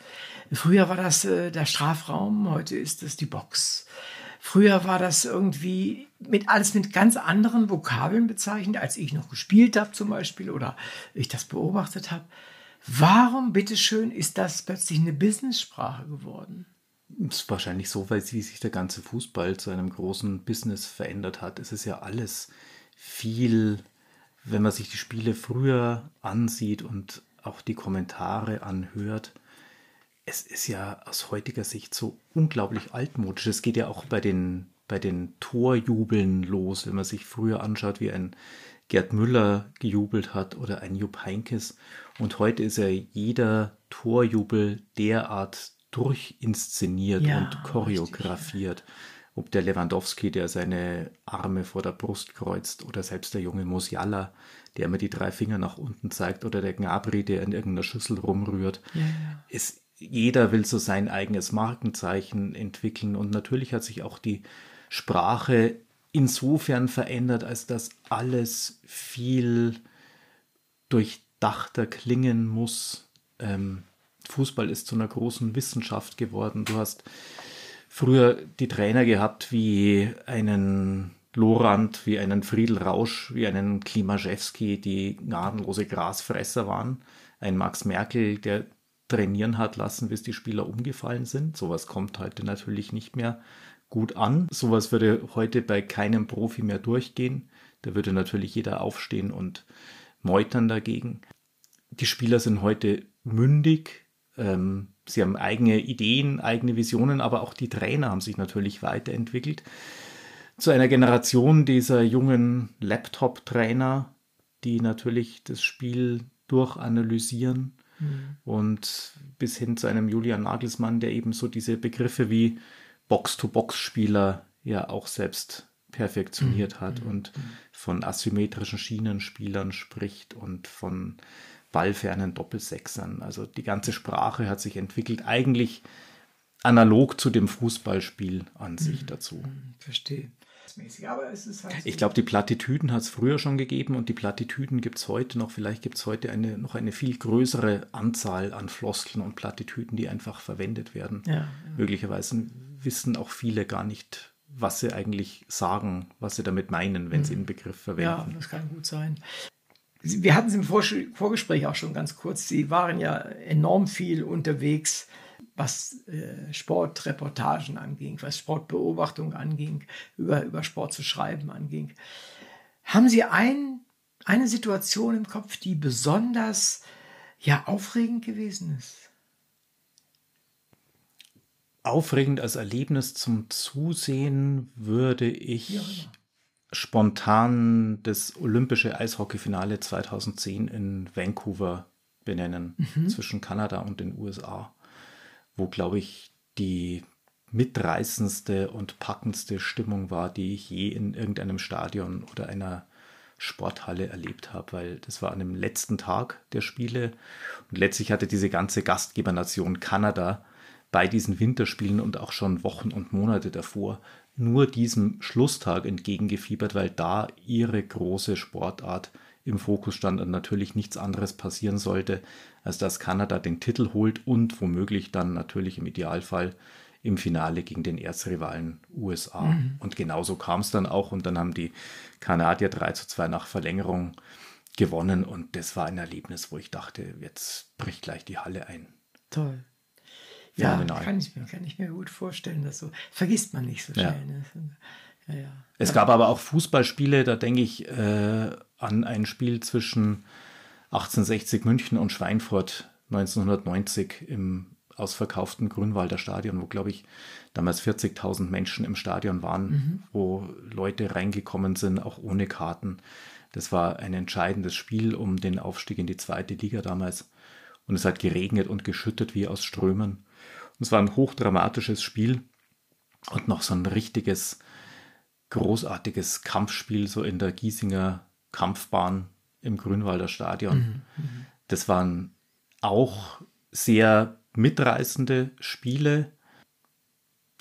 Früher war das äh, der Strafraum, heute ist es die Box. Früher war das irgendwie mit alles mit ganz anderen Vokabeln bezeichnet, als ich noch gespielt habe zum Beispiel oder ich das beobachtet habe. Warum, bitteschön, ist das plötzlich eine Business-Sprache geworden?
Ist wahrscheinlich so, weil sie sich der ganze Fußball zu einem großen Business verändert hat. Es ist ja alles viel, wenn man sich die Spiele früher ansieht und auch die Kommentare anhört. Es ist ja aus heutiger Sicht so unglaublich altmodisch. Es geht ja auch bei den, bei den Torjubeln los, wenn man sich früher anschaut, wie ein Gerd Müller gejubelt hat oder ein Jupp Heinkes. Und heute ist ja jeder Torjubel derart durchinszeniert ja, und choreografiert. Richtig. Ob der Lewandowski, der seine Arme vor der Brust kreuzt, oder selbst der junge Musiala, der immer die drei Finger nach unten zeigt, oder der Gnabry, der in irgendeiner Schüssel rumrührt. Ja, ja. Es, jeder will so sein eigenes Markenzeichen entwickeln. Und natürlich hat sich auch die Sprache insofern verändert, als dass alles viel durchdachter klingen muss. Ähm, Fußball ist zu einer großen Wissenschaft geworden. Du hast früher die Trainer gehabt wie einen Lorand, wie einen Friedel Rausch, wie einen Klimaschewski, die gnadenlose Grasfresser waren. Ein Max Merkel, der trainieren hat lassen, bis die Spieler umgefallen sind. Sowas kommt heute natürlich nicht mehr gut an. Sowas würde heute bei keinem Profi mehr durchgehen. Da würde natürlich jeder aufstehen und meutern dagegen. Die Spieler sind heute mündig, ähm, sie haben eigene Ideen, eigene Visionen, aber auch die Trainer haben sich natürlich weiterentwickelt. Zu einer Generation dieser jungen Laptop-Trainer, die natürlich das Spiel durchanalysieren mhm. und bis hin zu einem Julian Nagelsmann, der eben so diese Begriffe wie Box-to-Box-Spieler ja auch selbst perfektioniert mhm. hat mhm. und von asymmetrischen Schienenspielern spricht und von ballfernen Doppelsechsern. Also die ganze Sprache hat sich entwickelt, eigentlich analog zu dem Fußballspiel an sich mhm. dazu.
Mhm, verstehe.
Aber es ist halt so. Ich glaube, die Plattitüden hat es früher schon gegeben und die Plattitüden gibt es heute noch. Vielleicht gibt es heute eine, noch eine viel größere Anzahl an Floskeln und Plattitüden, die einfach verwendet werden. Ja, ja. Möglicherweise wissen auch viele gar nicht, was sie eigentlich sagen, was sie damit meinen, wenn mhm. sie einen Begriff verwenden.
Ja, das kann gut sein wir hatten es im Vorgespräch auch schon ganz kurz. Sie waren ja enorm viel unterwegs, was äh, Sportreportagen anging, was Sportbeobachtung anging, über, über Sport zu schreiben anging. Haben Sie ein, eine Situation im Kopf, die besonders ja, aufregend gewesen ist?
Aufregend als Erlebnis zum Zusehen würde ich ja, ja spontan das olympische Eishockeyfinale 2010 in Vancouver benennen, mhm. zwischen Kanada und den USA, wo, glaube ich, die mitreißendste und packendste Stimmung war, die ich je in irgendeinem Stadion oder einer Sporthalle erlebt habe, weil das war an dem letzten Tag der Spiele und letztlich hatte diese ganze Gastgebernation Kanada bei diesen Winterspielen und auch schon Wochen und Monate davor nur diesem Schlusstag entgegengefiebert, weil da ihre große Sportart im Fokus stand und natürlich nichts anderes passieren sollte, als dass Kanada den Titel holt und womöglich dann natürlich im Idealfall im Finale gegen den Erzrivalen USA. Mhm. Und genauso kam es dann auch und dann haben die Kanadier 3 zu 2 nach Verlängerung gewonnen und das war ein Erlebnis, wo ich dachte, jetzt bricht gleich die Halle ein.
Toll. Ja, kann ich, mir, kann ich mir gut vorstellen, dass so vergisst man nicht so schnell. Ja. Ne?
Ja, ja. Es gab aber auch Fußballspiele, da denke ich äh, an ein Spiel zwischen 1860 München und Schweinfurt 1990 im ausverkauften Grünwalder Stadion, wo, glaube ich, damals 40.000 Menschen im Stadion waren, mhm. wo Leute reingekommen sind, auch ohne Karten. Das war ein entscheidendes Spiel um den Aufstieg in die zweite Liga damals. Und es hat geregnet und geschüttet wie aus Strömen. Es war ein hochdramatisches Spiel und noch so ein richtiges, großartiges Kampfspiel, so in der Giesinger Kampfbahn im Grünwalder Stadion. Mhm. Das waren auch sehr mitreißende Spiele,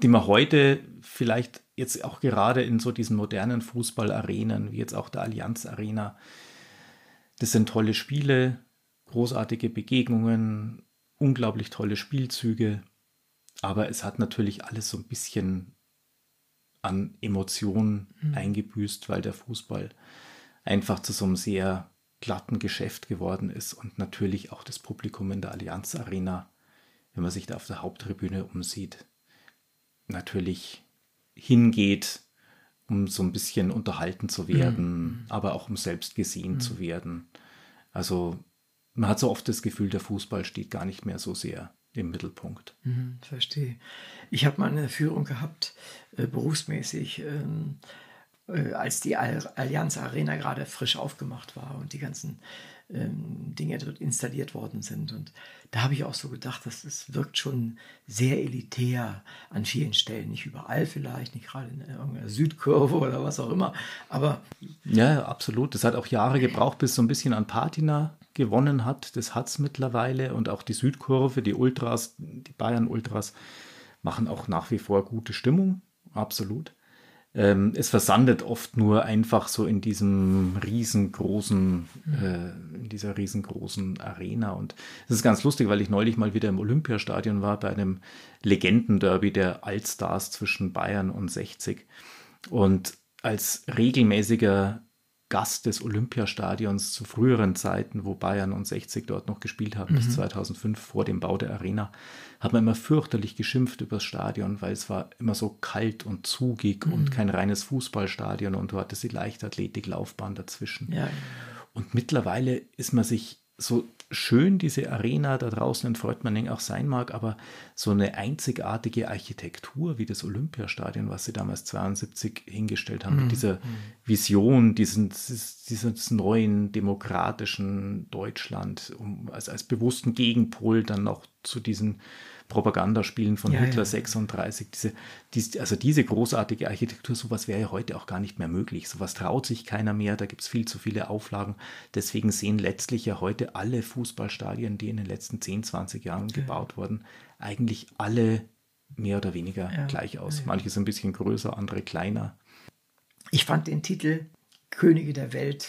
die man heute vielleicht jetzt auch gerade in so diesen modernen Fußballarenen, wie jetzt auch der Allianz Arena, das sind tolle Spiele, großartige Begegnungen, unglaublich tolle Spielzüge, aber es hat natürlich alles so ein bisschen an Emotionen mhm. eingebüßt, weil der Fußball einfach zu so einem sehr glatten Geschäft geworden ist und natürlich auch das Publikum in der Allianz Arena, wenn man sich da auf der Haupttribüne umsieht, natürlich hingeht, um so ein bisschen unterhalten zu werden, mhm. aber auch um selbst gesehen mhm. zu werden. Also man hat so oft das Gefühl, der Fußball steht gar nicht mehr so sehr im Mittelpunkt.
Mhm, verstehe. Ich habe mal eine Führung gehabt, äh, berufsmäßig, ähm, äh, als die Allianz Arena gerade frisch aufgemacht war und die ganzen ähm, Dinge dort installiert worden sind. Und da habe ich auch so gedacht, dass es wirkt schon sehr elitär an vielen Stellen. Nicht überall vielleicht, nicht gerade in irgendeiner Südkurve oder was auch immer. Aber.
Ja, absolut. Das hat auch Jahre gebraucht, bis so ein bisschen an Patina gewonnen hat. Das hat es mittlerweile. Und auch die Südkurve, die Ultras, die Bayern-Ultras, machen auch nach wie vor gute Stimmung. Absolut. Ähm, es versandet oft nur einfach so in diesem riesengroßen, äh, in dieser riesengroßen Arena. Und es ist ganz lustig, weil ich neulich mal wieder im Olympiastadion war bei einem Legendenderby der Allstars zwischen Bayern und 60. Und als regelmäßiger Gast des Olympiastadions zu früheren Zeiten, wo Bayern und 60 dort noch gespielt haben, mhm. bis 2005 vor dem Bau der Arena, hat man immer fürchterlich geschimpft über das Stadion, weil es war immer so kalt und zugig mhm. und kein reines Fußballstadion und du hattest die Leichtathletik-Laufbahn dazwischen. Ja. Und mittlerweile ist man sich so schön diese Arena da draußen in Freudmanning auch sein mag, aber so eine einzigartige Architektur wie das Olympiastadion, was sie damals 72 hingestellt haben, mhm. mit dieser Vision, diesen, dieses neuen demokratischen Deutschland, um, als, als bewussten Gegenpol dann noch zu diesen Propagandaspielen von ja, Hitler ja. 36. Diese, diese, also diese großartige Architektur, sowas wäre ja heute auch gar nicht mehr möglich. Sowas traut sich keiner mehr, da gibt es viel zu viele Auflagen. Deswegen sehen letztlich ja heute alle Fußballstadien, die in den letzten 10, 20 Jahren ja. gebaut wurden, eigentlich alle mehr oder weniger gleich aus. Manche sind ein bisschen größer, andere kleiner.
Ich fand den Titel Könige der Welt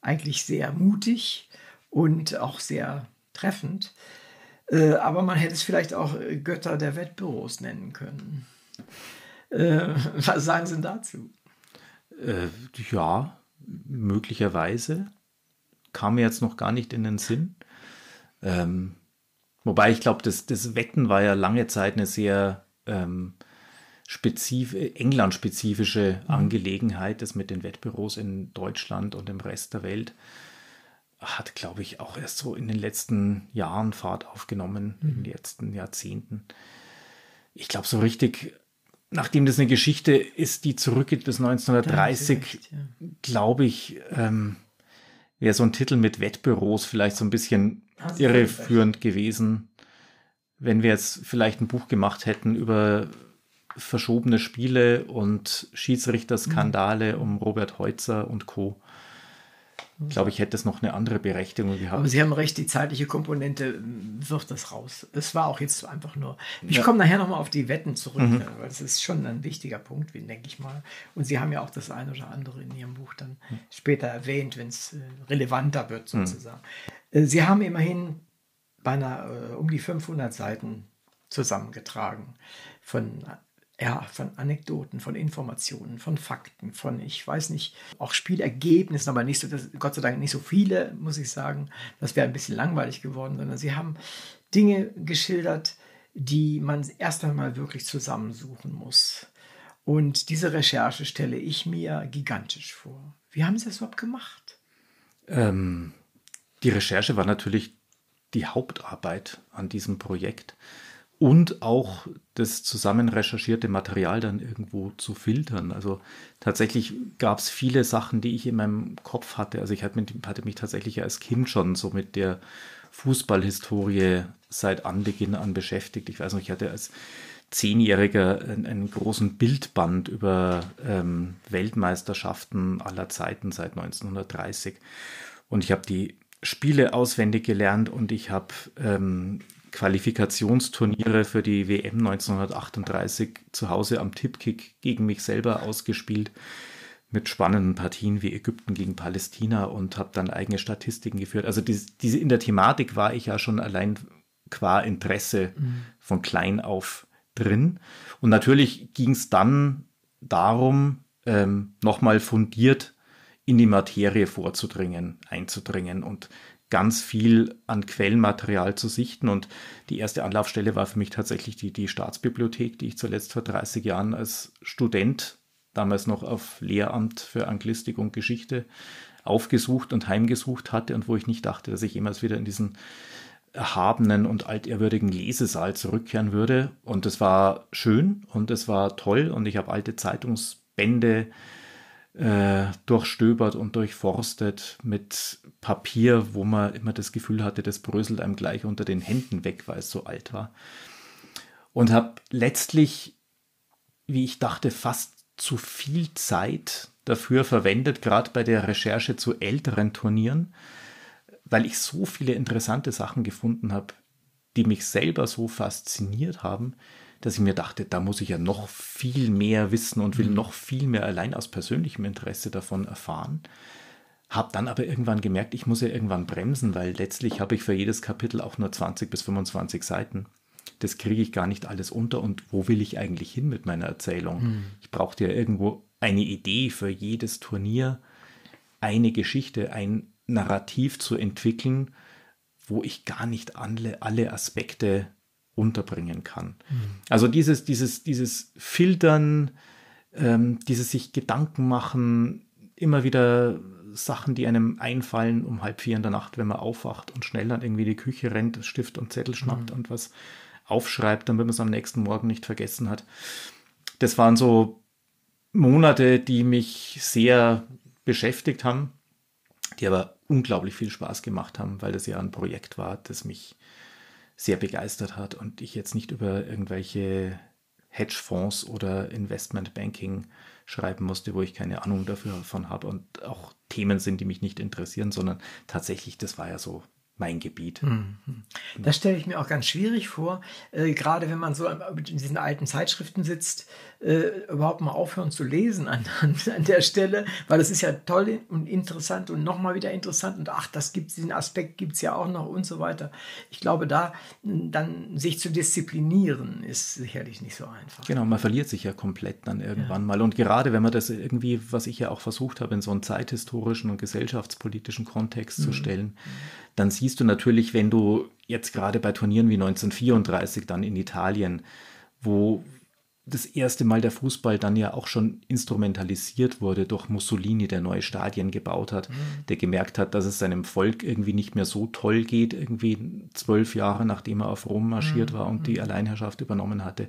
eigentlich sehr mutig und auch sehr treffend. Äh, aber man hätte es vielleicht auch äh, Götter der Wettbüros nennen können. Äh, *laughs* was sagen Sie dazu?
Ja, möglicherweise. Kam mir jetzt noch gar nicht in den Sinn. Ähm, wobei ich glaube, das, das Wetten war ja lange Zeit eine sehr ähm, spezif England-spezifische mhm. Angelegenheit, das mit den Wettbüros in Deutschland und im Rest der Welt hat, glaube ich, auch erst so in den letzten Jahren Fahrt aufgenommen, mhm. in den letzten Jahrzehnten. Ich glaube, so richtig, nachdem das eine Geschichte ist, die zurückgeht bis 1930, ja. glaube ich, ähm, wäre so ein Titel mit Wettbüros vielleicht so ein bisschen irreführend gewesen, wenn wir jetzt vielleicht ein Buch gemacht hätten über verschobene Spiele und Schiedsrichterskandale mhm. um Robert Heutzer und Co glaube ich, hätte es noch eine andere Berechtigung gehabt.
Aber Sie haben recht, die zeitliche Komponente wirft das raus. Es war auch jetzt einfach nur. Ich ja. komme nachher nochmal auf die Wetten zurück, mhm. weil das ist schon ein wichtiger Punkt, denke ich mal. Und Sie haben ja auch das eine oder andere in Ihrem Buch dann mhm. später erwähnt, wenn es äh, relevanter wird, mhm. sozusagen. Mhm. Sie haben immerhin beinahe äh, um die 500 Seiten zusammengetragen von ja, von Anekdoten, von Informationen, von Fakten, von, ich weiß nicht, auch Spielergebnissen, aber nicht so, das, Gott sei Dank nicht so viele, muss ich sagen. Das wäre ein bisschen langweilig geworden, sondern sie haben Dinge geschildert, die man erst einmal wirklich zusammensuchen muss. Und diese Recherche stelle ich mir gigantisch vor. Wie haben Sie das überhaupt gemacht?
Ähm, die Recherche war natürlich die Hauptarbeit an diesem Projekt und auch das zusammen recherchierte Material dann irgendwo zu filtern. Also tatsächlich gab es viele Sachen, die ich in meinem Kopf hatte. Also ich hatte, mich tatsächlich als Kind schon so mit der Fußballhistorie seit Anbeginn an beschäftigt. Ich weiß noch, ich hatte als Zehnjähriger einen, einen großen Bildband über ähm, Weltmeisterschaften aller Zeiten seit 1930 Und ich habe die Spiele auswendig gelernt und ich habe ähm, Qualifikationsturniere für die WM 1938 zu Hause am Tippkick gegen mich selber ausgespielt mit spannenden Partien wie Ägypten gegen Palästina und habe dann eigene Statistiken geführt. Also diese, diese in der Thematik war ich ja schon allein qua Interesse mhm. von klein auf drin. Und natürlich ging es dann darum, ähm, nochmal fundiert in die Materie vorzudringen, einzudringen und ganz viel an Quellenmaterial zu sichten. Und die erste Anlaufstelle war für mich tatsächlich die, die Staatsbibliothek, die ich zuletzt vor 30 Jahren als Student, damals noch auf Lehramt für Anglistik und Geschichte, aufgesucht und heimgesucht hatte und wo ich nicht dachte, dass ich jemals wieder in diesen erhabenen und altehrwürdigen Lesesaal zurückkehren würde. Und es war schön und es war toll und ich habe alte Zeitungsbände äh, durchstöbert und durchforstet mit Papier, wo man immer das Gefühl hatte, das bröselt einem gleich unter den Händen weg, weil es so alt war. Und habe letztlich, wie ich dachte, fast zu viel Zeit dafür verwendet, gerade bei der Recherche zu älteren Turnieren, weil ich so viele interessante Sachen gefunden habe, die mich selber so fasziniert haben, dass ich mir dachte, da muss ich ja noch viel mehr wissen und will mhm. noch viel mehr allein aus persönlichem Interesse davon erfahren. Habe dann aber irgendwann gemerkt, ich muss ja irgendwann bremsen, weil letztlich habe ich für jedes Kapitel auch nur 20 bis 25 Seiten. Das kriege ich gar nicht alles unter und wo will ich eigentlich hin mit meiner Erzählung? Mhm. Ich brauchte ja irgendwo eine Idee für jedes Turnier, eine Geschichte, ein Narrativ zu entwickeln, wo ich gar nicht alle, alle Aspekte unterbringen kann. Mhm. Also dieses, dieses, dieses Filtern, ähm, dieses sich Gedanken machen, immer wieder Sachen, die einem einfallen um halb vier in der Nacht, wenn man aufwacht und schnell dann irgendwie die Küche rennt, Stift und Zettel schnappt mhm. und was aufschreibt, damit man es am nächsten Morgen nicht vergessen hat. Das waren so Monate, die mich sehr beschäftigt haben, die aber unglaublich viel Spaß gemacht haben, weil das ja ein Projekt war, das mich sehr begeistert hat und ich jetzt nicht über irgendwelche Hedgefonds oder Investmentbanking schreiben musste, wo ich keine Ahnung dafür davon habe und auch Themen sind, die mich nicht interessieren, sondern tatsächlich, das war ja so mein Gebiet. Mhm.
Das stelle ich mir auch ganz schwierig vor, äh, gerade wenn man so in diesen alten Zeitschriften sitzt, äh, überhaupt mal aufhören zu lesen an, an, der Stelle, weil es ist ja toll und interessant und nochmal wieder interessant und ach, das gibt diesen Aspekt gibt es ja auch noch und so weiter. Ich glaube, da dann sich zu disziplinieren ist sicherlich nicht so einfach.
Genau, man verliert sich ja komplett dann irgendwann ja. mal und gerade wenn man das irgendwie, was ich ja auch versucht habe, in so einen zeithistorischen und gesellschaftspolitischen Kontext mhm. zu stellen, dann siehst du natürlich, wenn du jetzt gerade bei Turnieren wie 1934 dann in Italien, wo das erste Mal der Fußball dann ja auch schon instrumentalisiert wurde durch Mussolini, der neue Stadien gebaut hat, mhm. der gemerkt hat, dass es seinem Volk irgendwie nicht mehr so toll geht, irgendwie zwölf Jahre nachdem er auf Rom marschiert mhm. war und die mhm. Alleinherrschaft übernommen hatte,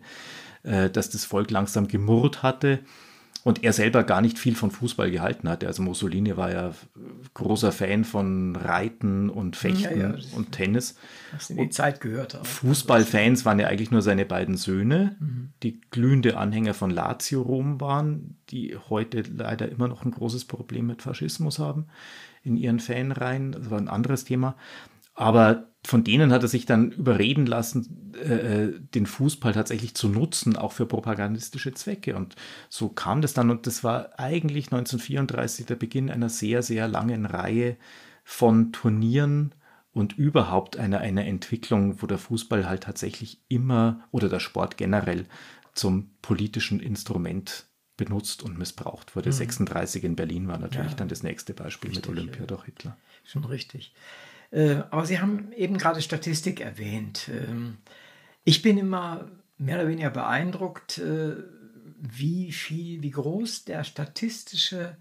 äh, dass das Volk langsam gemurrt hatte und er selber gar nicht viel von Fußball gehalten hatte. Also Mussolini war ja großer Fan von Reiten und Fechten ja, ja, und Tennis.
Was in die Zeit gehört haben.
Fußballfans waren ja eigentlich nur seine beiden Söhne, mhm. die glühende Anhänger von Lazio Rom waren, die heute leider immer noch ein großes Problem mit Faschismus haben in ihren Fanreihen. Das war ein anderes Thema. Aber von denen hat er sich dann überreden lassen, äh, äh, den Fußball tatsächlich zu nutzen, auch für propagandistische Zwecke. Und so kam das dann. Und das war eigentlich 1934 der Beginn einer sehr, sehr langen Reihe von Turnieren und überhaupt einer, einer Entwicklung, wo der Fußball halt tatsächlich immer oder der Sport generell zum politischen Instrument benutzt und missbraucht wurde. Mhm. 36 in Berlin war natürlich ja, dann das nächste Beispiel richtig, mit Olympia durch Hitler.
Schon richtig. Äh, aber Sie haben eben gerade Statistik erwähnt. Ähm, ich bin immer mehr oder weniger beeindruckt, äh, wie viel, wie groß der statistische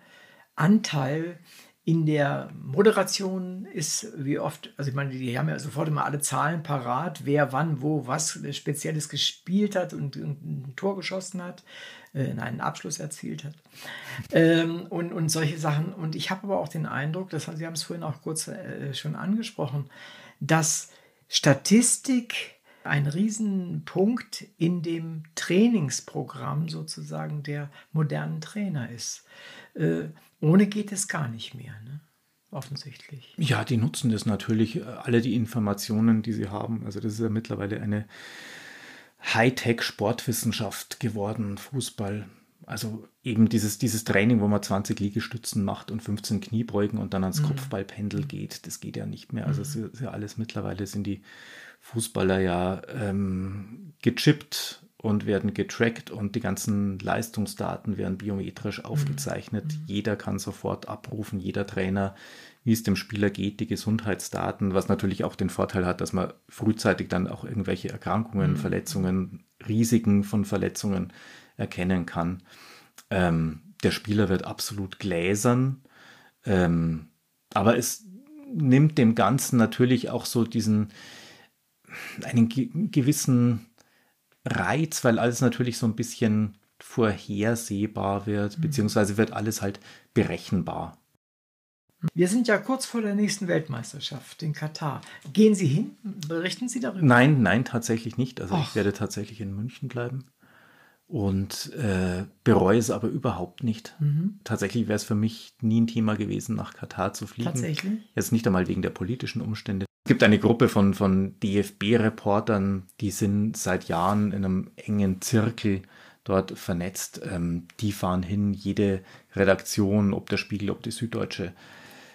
Anteil in der Moderation ist, wie oft, also ich meine, die haben ja sofort immer alle Zahlen parat, wer wann, wo, was Spezielles gespielt hat und, und ein Tor geschossen hat, äh, einen Abschluss erzielt hat. Ähm, und, und solche Sachen. Und ich habe aber auch den Eindruck, das, Sie haben es vorhin auch kurz äh, schon angesprochen, dass Statistik ein Riesenpunkt in dem Trainingsprogramm sozusagen der modernen Trainer ist. Äh, ohne geht es gar nicht mehr. Ne? offensichtlich.
Ja, die nutzen das natürlich, äh, alle die Informationen, die sie haben. Also das ist ja mittlerweile eine Hightech-Sportwissenschaft geworden, Fußball. Also eben dieses, dieses Training, wo man 20 Liegestützen macht und 15 Kniebeugen und dann ans mhm. Kopfballpendel geht, das geht ja nicht mehr. Also es ist ja alles mittlerweile sind die Fußballer ja ähm, gechippt und werden getrackt und die ganzen Leistungsdaten werden biometrisch mhm. aufgezeichnet. Mhm. Jeder kann sofort abrufen, jeder Trainer, wie es dem Spieler geht, die Gesundheitsdaten, was natürlich auch den Vorteil hat, dass man frühzeitig dann auch irgendwelche Erkrankungen, mhm. Verletzungen, Risiken von Verletzungen erkennen kann. Ähm, der Spieler wird absolut gläsern, ähm, aber es nimmt dem Ganzen natürlich auch so diesen einen gewissen Reiz, weil alles natürlich so ein bisschen vorhersehbar wird, mhm. beziehungsweise wird alles halt berechenbar.
Wir sind ja kurz vor der nächsten Weltmeisterschaft in Katar. Gehen Sie hin? Berichten Sie darüber?
Nein, nein, tatsächlich nicht. Also Och. ich werde tatsächlich in München bleiben und äh, bereue es aber überhaupt nicht. Mhm. Tatsächlich wäre es für mich nie ein Thema gewesen, nach Katar zu fliegen.
Tatsächlich?
Jetzt nicht einmal wegen der politischen Umstände. Es gibt eine Gruppe von, von DFB-Reportern, die sind seit Jahren in einem engen Zirkel dort vernetzt. Ähm, die fahren hin, jede Redaktion, ob der Spiegel, ob die Süddeutsche,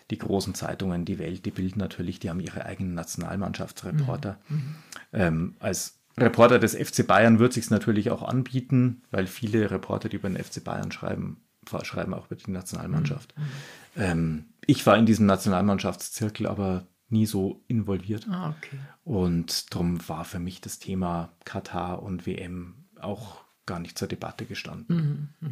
die großen Zeitungen, die Welt, die Bild natürlich, die haben ihre eigenen Nationalmannschaftsreporter. Mhm. mhm. Ähm, als Reporter des FC Bayern wird sich natürlich auch anbieten, weil viele Reporter, die über den FC Bayern schreiben, schreiben auch über die Nationalmannschaft. Mhm. Ähm, ich war in diesem Nationalmannschaftszirkel aber nie so involviert.
Ah, okay.
Und darum war für mich das Thema Katar und WM auch gar nicht zur Debatte gestanden.
Mhm,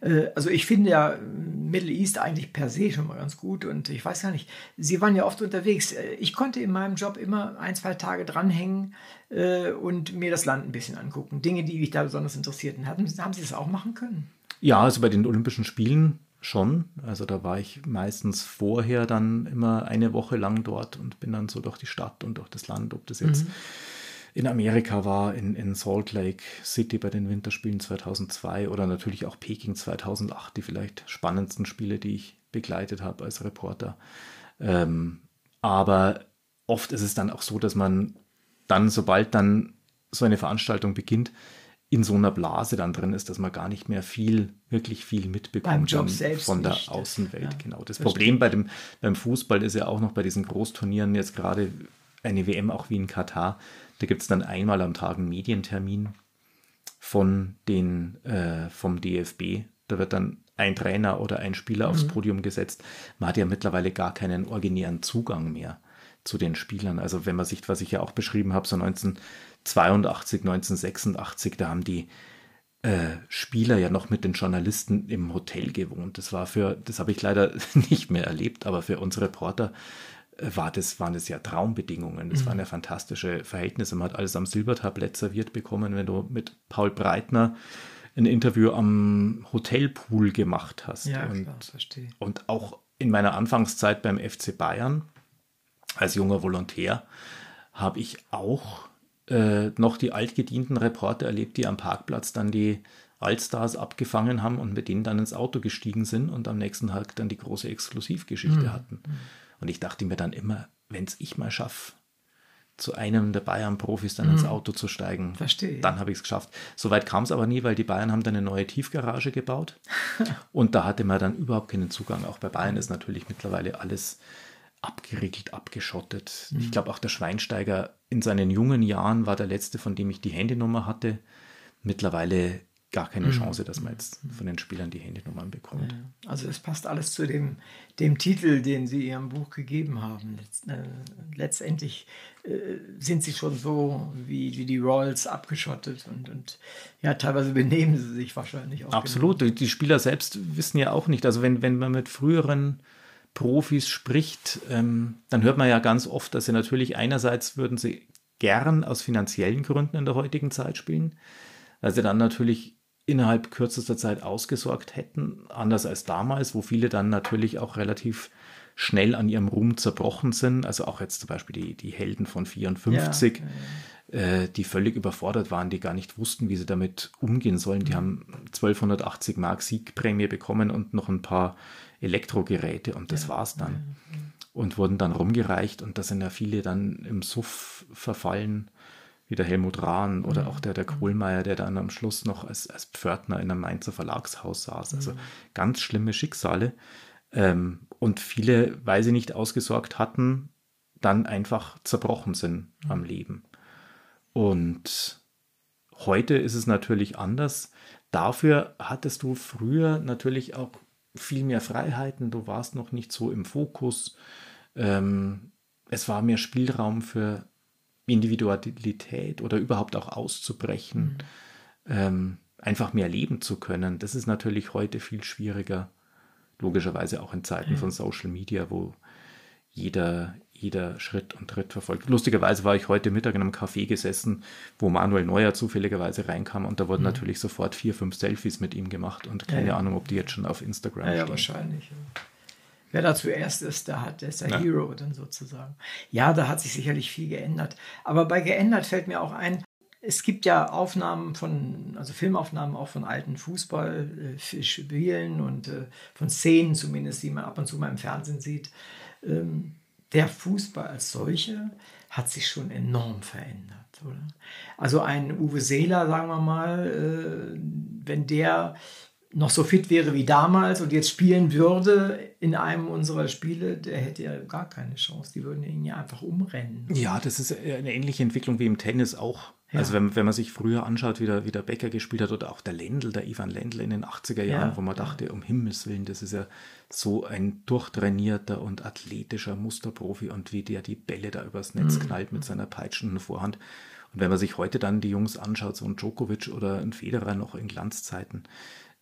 mh. äh, also ich finde ja Middle East eigentlich per se schon mal ganz gut und ich weiß gar nicht, Sie waren ja oft unterwegs. Äh, ich konnte in meinem Job immer ein, zwei Tage dranhängen äh, und mir das Land ein bisschen angucken. Dinge, die mich da besonders interessierten. Haben, haben Sie das auch machen können?
Ja, also bei den Olympischen Spielen schon. Also da war ich meistens vorher dann immer eine Woche lang dort und bin dann so durch die Stadt und durch das Land, ob das jetzt mhm. in Amerika war, in, in Salt Lake City bei den Winterspielen 2002 oder natürlich auch Peking 2008, die vielleicht spannendsten Spiele, die ich begleitet habe als Reporter. Ähm, aber oft ist es dann auch so, dass man dann, sobald dann so eine Veranstaltung beginnt, in so einer Blase dann drin ist, dass man gar nicht mehr viel, wirklich viel mitbekommt von der nicht. Außenwelt. Ja, genau. Das Problem bei dem, beim Fußball ist ja auch noch bei diesen Großturnieren jetzt gerade eine WM auch wie in Katar. Da gibt es dann einmal am Tag einen Medientermin von den, äh, vom DFB. Da wird dann ein Trainer oder ein Spieler mhm. aufs Podium gesetzt. Man hat ja mittlerweile gar keinen originären Zugang mehr zu den Spielern. Also wenn man sich, was ich ja auch beschrieben habe, so 19 82, 1986, da haben die äh, Spieler ja noch mit den Journalisten im Hotel gewohnt. Das war für, das habe ich leider *laughs* nicht mehr erlebt, aber für unsere Reporter äh, war das, waren das ja Traumbedingungen. Das mhm. waren ja fantastische Verhältnisse. Man hat alles am Silbertablett serviert bekommen, wenn du mit Paul Breitner ein Interview am Hotelpool gemacht hast.
Ja,
und,
klar, verstehe.
Und auch in meiner Anfangszeit beim FC Bayern als junger Volontär habe ich auch äh, noch die altgedienten Reporter erlebt, die am Parkplatz dann die Allstars abgefangen haben und mit denen dann ins Auto gestiegen sind und am nächsten Tag dann die große Exklusivgeschichte mhm. hatten. Und ich dachte mir dann immer, wenn es ich mal schaffe, zu einem der Bayern-Profis dann mhm. ins Auto zu steigen,
Verstehe.
dann habe ich es geschafft. Soweit kam es aber nie, weil die Bayern haben dann eine neue Tiefgarage gebaut *laughs* und da hatte man dann überhaupt keinen Zugang. Auch bei Bayern ist natürlich mittlerweile alles abgeriegelt, abgeschottet. Mhm. Ich glaube auch der Schweinsteiger in seinen jungen Jahren war der letzte, von dem ich die Handynummer hatte. Mittlerweile gar keine mhm. Chance, dass man jetzt von den Spielern die Handynummern bekommt.
Also es passt alles zu dem, dem Titel, den Sie Ihrem Buch gegeben haben. Äh, letztendlich äh, sind Sie schon so wie, wie die Royals abgeschottet und, und ja, teilweise benehmen sie sich wahrscheinlich auch.
Absolut, genau. die Spieler selbst wissen ja auch nicht. Also wenn, wenn man mit früheren Profis spricht, ähm, dann hört man ja ganz oft, dass sie natürlich einerseits würden sie gern aus finanziellen Gründen in der heutigen Zeit spielen, weil sie dann natürlich innerhalb kürzester Zeit ausgesorgt hätten, anders als damals, wo viele dann natürlich auch relativ schnell an ihrem Ruhm zerbrochen sind. Also auch jetzt zum Beispiel die, die Helden von 54, ja, ja. Äh, die völlig überfordert waren, die gar nicht wussten, wie sie damit umgehen sollen. Die mhm. haben 1280 Mark Siegprämie bekommen und noch ein paar Elektrogeräte und das
Ja,
war's dann. Und wurden dann rumgereicht und da sind ja viele dann im Suff verfallen, wie der Helmut Rahn oder auch der, der Kohlmeier, der dann am Schluss noch als, als Pförtner in einem Mainzer Verlagshaus saß. Also ganz schlimme Schicksale. Ähm, und viele, weil sie nicht ausgesorgt hatten, dann einfach zerbrochen sind am Leben. Und heute ist es natürlich anders. Dafür hattest du früher natürlich auch viel mehr Freiheiten. Du warst noch nicht so im Fokus. Ähm, es war mehr Spielraum für Individualität oder überhaupt auch auszubrechen, ähm, einfach mehr leben zu können. Das ist natürlich heute viel schwieriger. Logischerweise auch in Zeiten von Social Media, wo jeder, jeder Schritt und Tritt verfolgt. Lustigerweise war ich heute Mittag in einem Café gesessen, wo Manuel Neuer zufälligerweise reinkam und da wurden natürlich sofort vier, fünf Selfies mit ihm gemacht und keine
Mhm. Ja, ja.
Ahnung, ob die jetzt schon auf Instagram
Ja, ja
stehen.
wahrscheinlich. ja. Wer da zuerst ist, der hat, der ist der
Ja.
Hero dann sozusagen. Ja, da hat sich sicherlich viel geändert. Aber bei geändert fällt mir auch ein, es gibt ja Aufnahmen von, also Filmaufnahmen auch von alten Fußballspielen und äh, von Szenen zumindest, die man ab und zu mal im Fernsehen sieht. Ähm, der Fußball als solcher hat sich schon enorm verändert, oder? Also ein Uwe Seeler, sagen wir mal, äh, wenn der noch so fit wäre wie damals und jetzt spielen würde in einem unserer Spiele, der hätte ja gar keine Chance. Die würden ihn ja einfach umrennen.
Ja, das ist eine ähnliche Entwicklung wie im Tennis auch.
Ja.
Also wenn, wenn man sich früher anschaut, wie der, wie der Becker gespielt hat oder auch der Lendl, der Ivan Lendl in den 80er Jahren,
Ja,
wo man dachte, um Himmels Willen, das ist ja so ein durchtrainierter und athletischer Musterprofi und wie der die Bälle da übers Netz knallt mit seiner peitschenden Vorhand. Und wenn man sich heute dann die Jungs anschaut, so ein Djokovic oder ein Federer noch in Glanzzeiten,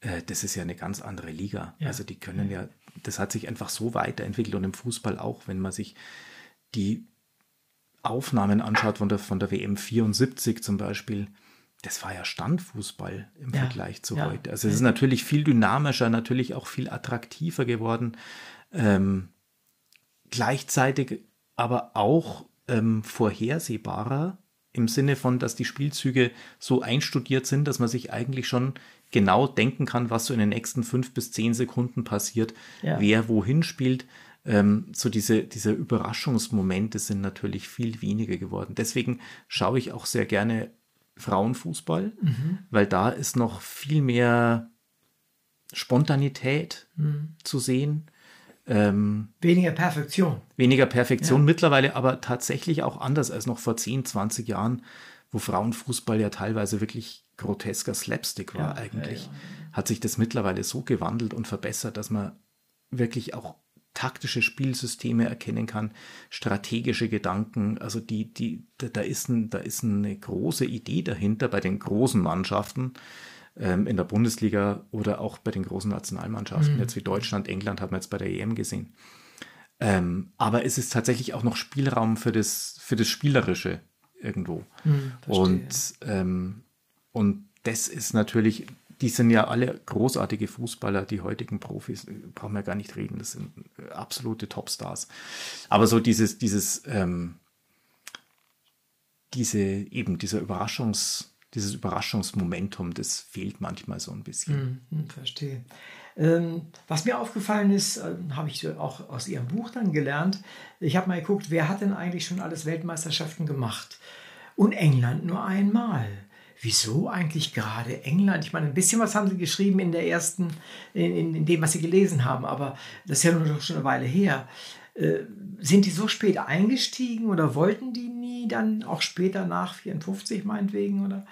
äh, das ist ja eine ganz andere Liga.
Ja.
Also die können ja, das hat sich einfach so weiterentwickelt und im Fußball auch, wenn man sich die Aufnahmen anschaut von der, von der WM 74 zum Beispiel, das war ja Standfußball im
Ja,
Vergleich zu
ja.
heute. Also es ist natürlich viel dynamischer, natürlich auch viel attraktiver geworden. Ähm, gleichzeitig aber auch ähm, vorhersehbarer im Sinne von, dass die Spielzüge so einstudiert sind, dass man sich eigentlich schon genau denken kann, was so in den nächsten fünf bis zehn Sekunden passiert,
Ja.
wer wohin spielt. Ähm, so diese, diese Überraschungsmomente sind natürlich viel weniger geworden. Deswegen schaue ich auch sehr gerne Frauenfußball, weil da ist noch viel mehr Spontanität zu sehen. Ähm,
Weniger Perfektion.
weniger Perfektion mittlerweile, aber tatsächlich auch anders als noch vor 10, 20 Jahren, wo Frauenfußball ja teilweise wirklich grotesker Slapstick war
Ja,
eigentlich,
ja,
hat sich das mittlerweile so gewandelt und verbessert, dass man wirklich auch taktische Spielsysteme erkennen kann, strategische Gedanken, also die, die, da, ist ein, da ist eine große Idee dahinter bei den großen Mannschaften ähm, in der Bundesliga oder auch bei den großen Nationalmannschaften, jetzt wie Deutschland, England haben wir jetzt bei der EM gesehen. Ähm, aber es ist tatsächlich auch noch Spielraum für das, für das Spielerische irgendwo.
verstehe.
und, ähm, und das ist natürlich, die sind ja alle großartige Fußballer, die heutigen Profis, äh, brauchen wir gar nicht reden, das sind äh, absolute Topstars. Aber so dieses, dieses, ähm, diese, eben dieser Überraschungs, dieses Überraschungsmomentum, das fehlt manchmal so ein bisschen.
Hm, verstehe. Ähm, was mir aufgefallen ist, äh, habe ich auch aus Ihrem Buch dann gelernt. Ich habe mal geguckt, wer hat denn eigentlich schon alles Weltmeisterschaften gemacht? Und England nur einmal. Wieso eigentlich gerade England? Ich meine, ein bisschen was haben Sie geschrieben in der ersten, in, in, dem, was Sie gelesen haben, aber das ist ja nur schon eine Weile her. Äh, sind die so spät eingestiegen oder wollten die nie dann auch später nach 54 meinetwegen? Oder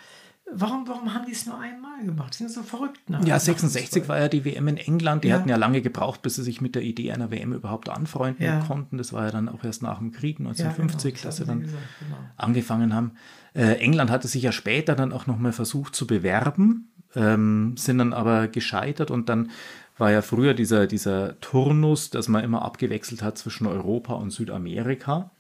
warum, warum haben die es nur einmal gemacht? Die sind so verrückt. Nach,
Ja,
nach
66
Fußball.
war ja die WM in England. Die
Ja.
hatten ja lange gebraucht, bis sie sich mit der Idee einer WM überhaupt anfreunden
Ja.
konnten. Das war ja dann auch erst nach dem Krieg
Ja,
1950,
genau,
dass sie dann
gesagt, genau.
angefangen haben. Äh, England hatte sich ja später dann auch nochmal versucht zu bewerben, ähm, sind dann aber gescheitert und dann war ja früher dieser, dieser Turnus, dass man immer abgewechselt hat zwischen Europa und Südamerika.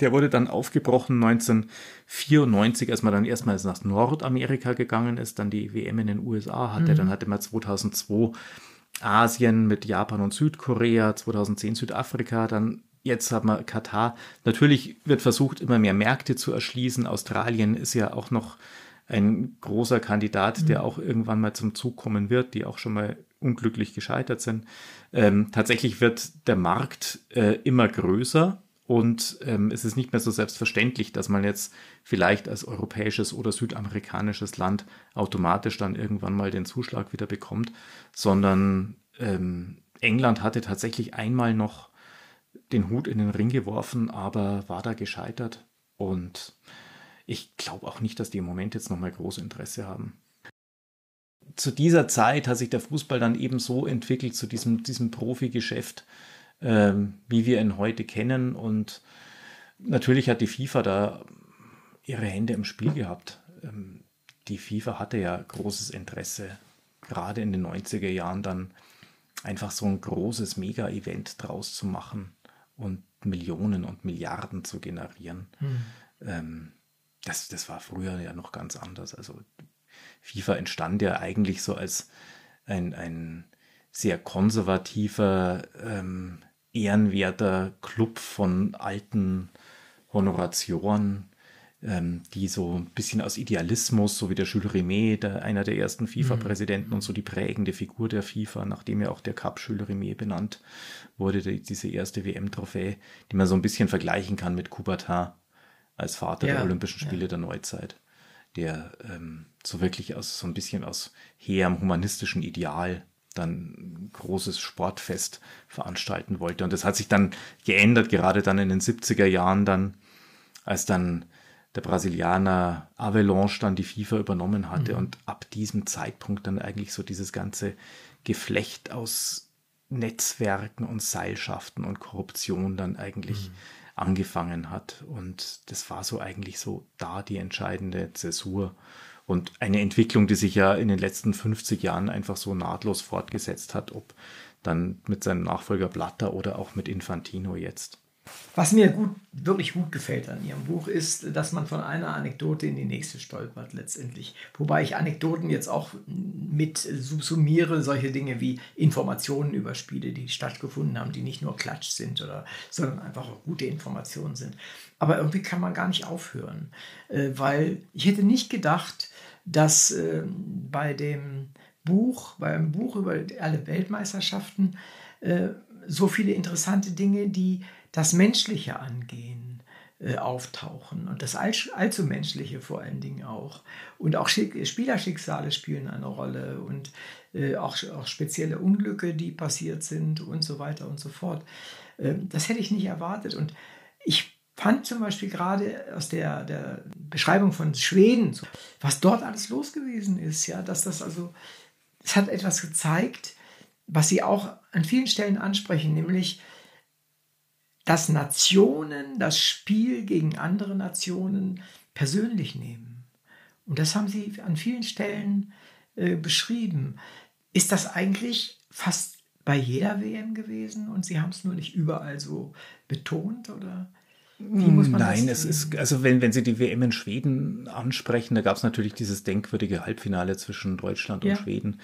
Der wurde dann aufgebrochen 1994, als man dann erstmals nach Nordamerika gegangen ist, dann die WM in den USA hatte. Dann hatte man 2002 Asien mit Japan und Südkorea, 2010 Südafrika, dann jetzt hat man Katar. Natürlich wird versucht, immer mehr Märkte zu erschließen. Australien ist ja auch noch ein großer Kandidat, mhm. der auch irgendwann mal zum Zug kommen wird, die auch schon mal unglücklich gescheitert sind. Ähm, tatsächlich wird der Markt äh, immer größer und ähm, es ist nicht mehr so selbstverständlich, dass man jetzt vielleicht als europäisches oder südamerikanisches Land automatisch dann irgendwann mal den Zuschlag wieder bekommt, sondern ähm, England hatte tatsächlich einmal noch den Hut in den Ring geworfen, aber war da gescheitert. Und ich glaube auch nicht, dass die im Moment jetzt nochmal großes Interesse haben. Zu dieser Zeit hat sich der Fußball dann eben so entwickelt, zu diesem, diesem Profi-Geschäft, ähm, wie wir ihn heute kennen. Und natürlich hat die FIFA da ihre Hände im Spiel gehabt. Ähm, die FIFA hatte ja großes Interesse, gerade in den 90er Jahren dann einfach so ein großes Mega-Event draus zu machen und Millionen und Milliarden zu generieren. Hm. Ähm, das, das war früher ja noch ganz anders. Also FIFA entstand ja eigentlich so als ein, ein sehr konservativer, ähm, ehrenwerter Club von alten Honoratioren, ähm, die so ein bisschen aus Idealismus, so wie der Jules Rimet, der, einer der ersten FIFA-Präsidenten mhm. und so die prägende Figur der FIFA, nachdem ja auch der Cup Jules Rimet benannt wurde, die, diese erste WM-Trophäe, die man so ein bisschen vergleichen kann mit Coubertin als Vater ja, der Olympischen Spiele ja. der Neuzeit, der ähm, so wirklich aus so ein bisschen aus hehrem humanistischen Ideal dann ein großes Sportfest veranstalten wollte. Und das hat sich dann geändert, gerade dann in den 70er Jahren dann, als dann der Brasilianer Avalanche dann die FIFA übernommen hatte mhm. und ab diesem Zeitpunkt dann eigentlich so dieses ganze Geflecht aus Netzwerken und Seilschaften und Korruption dann eigentlich mhm. angefangen hat. Und das war so eigentlich so da die entscheidende Zäsur. Und eine Entwicklung, die sich ja in den letzten 50 Jahren einfach so nahtlos fortgesetzt hat, ob dann mit seinem Nachfolger Blatter oder auch mit Infantino jetzt.
Was mir gut, wirklich gut gefällt an Ihrem Buch ist, dass man von einer Anekdote in die nächste stolpert letztendlich. Wobei ich Anekdoten jetzt auch mit subsumiere, solche Dinge wie Informationen über Spiele, die stattgefunden haben, die nicht nur Klatsch sind, oder, sondern einfach auch gute Informationen sind. Aber irgendwie kann man gar nicht aufhören, äh, weil ich hätte nicht gedacht, dass äh, bei dem Buch, beim Buch über alle Weltmeisterschaften, äh, so viele interessante Dinge, die das Menschliche angehen, äh, auftauchen und das All allzu Menschliche vor allen Dingen auch. Und auch Schick Spielerschicksale spielen eine Rolle und äh, auch, auch spezielle Unglücke, die passiert sind und so weiter und so fort. Ähm, das hätte ich nicht erwartet. Und ich fand zum Beispiel gerade aus der, der Beschreibung von Schweden, was dort alles los gewesen ist, ja, dass das also, es hat etwas gezeigt, was Sie auch an vielen Stellen ansprechen, nämlich dass Nationen das Spiel gegen andere Nationen persönlich nehmen. Und das haben Sie an vielen Stellen äh, beschrieben. Ist das eigentlich fast bei jeder WM gewesen und Sie haben es nur nicht überall so betont oder?
Nein, es ist, also wenn, wenn Sie die WM in Schweden ansprechen, da gab es natürlich dieses denkwürdige Halbfinale zwischen Deutschland und ja. Schweden,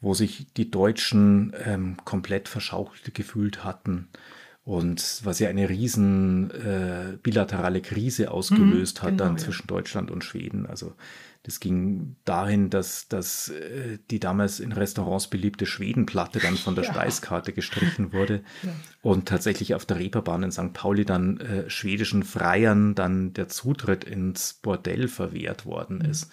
wo sich die Deutschen ähm, komplett verschaucht gefühlt hatten und was ja eine riesen äh, bilaterale Krise ausgelöst mhm, hat genau, dann ja. zwischen Deutschland und Schweden. Also das ging dahin, dass, dass äh, die damals in Restaurants beliebte Schwedenplatte dann von der *laughs* ja. Speiskarte gestrichen wurde ja. und tatsächlich auf der Reeperbahn in St. Pauli dann äh, schwedischen Freiern dann der Zutritt ins Bordell verwehrt worden mhm. ist.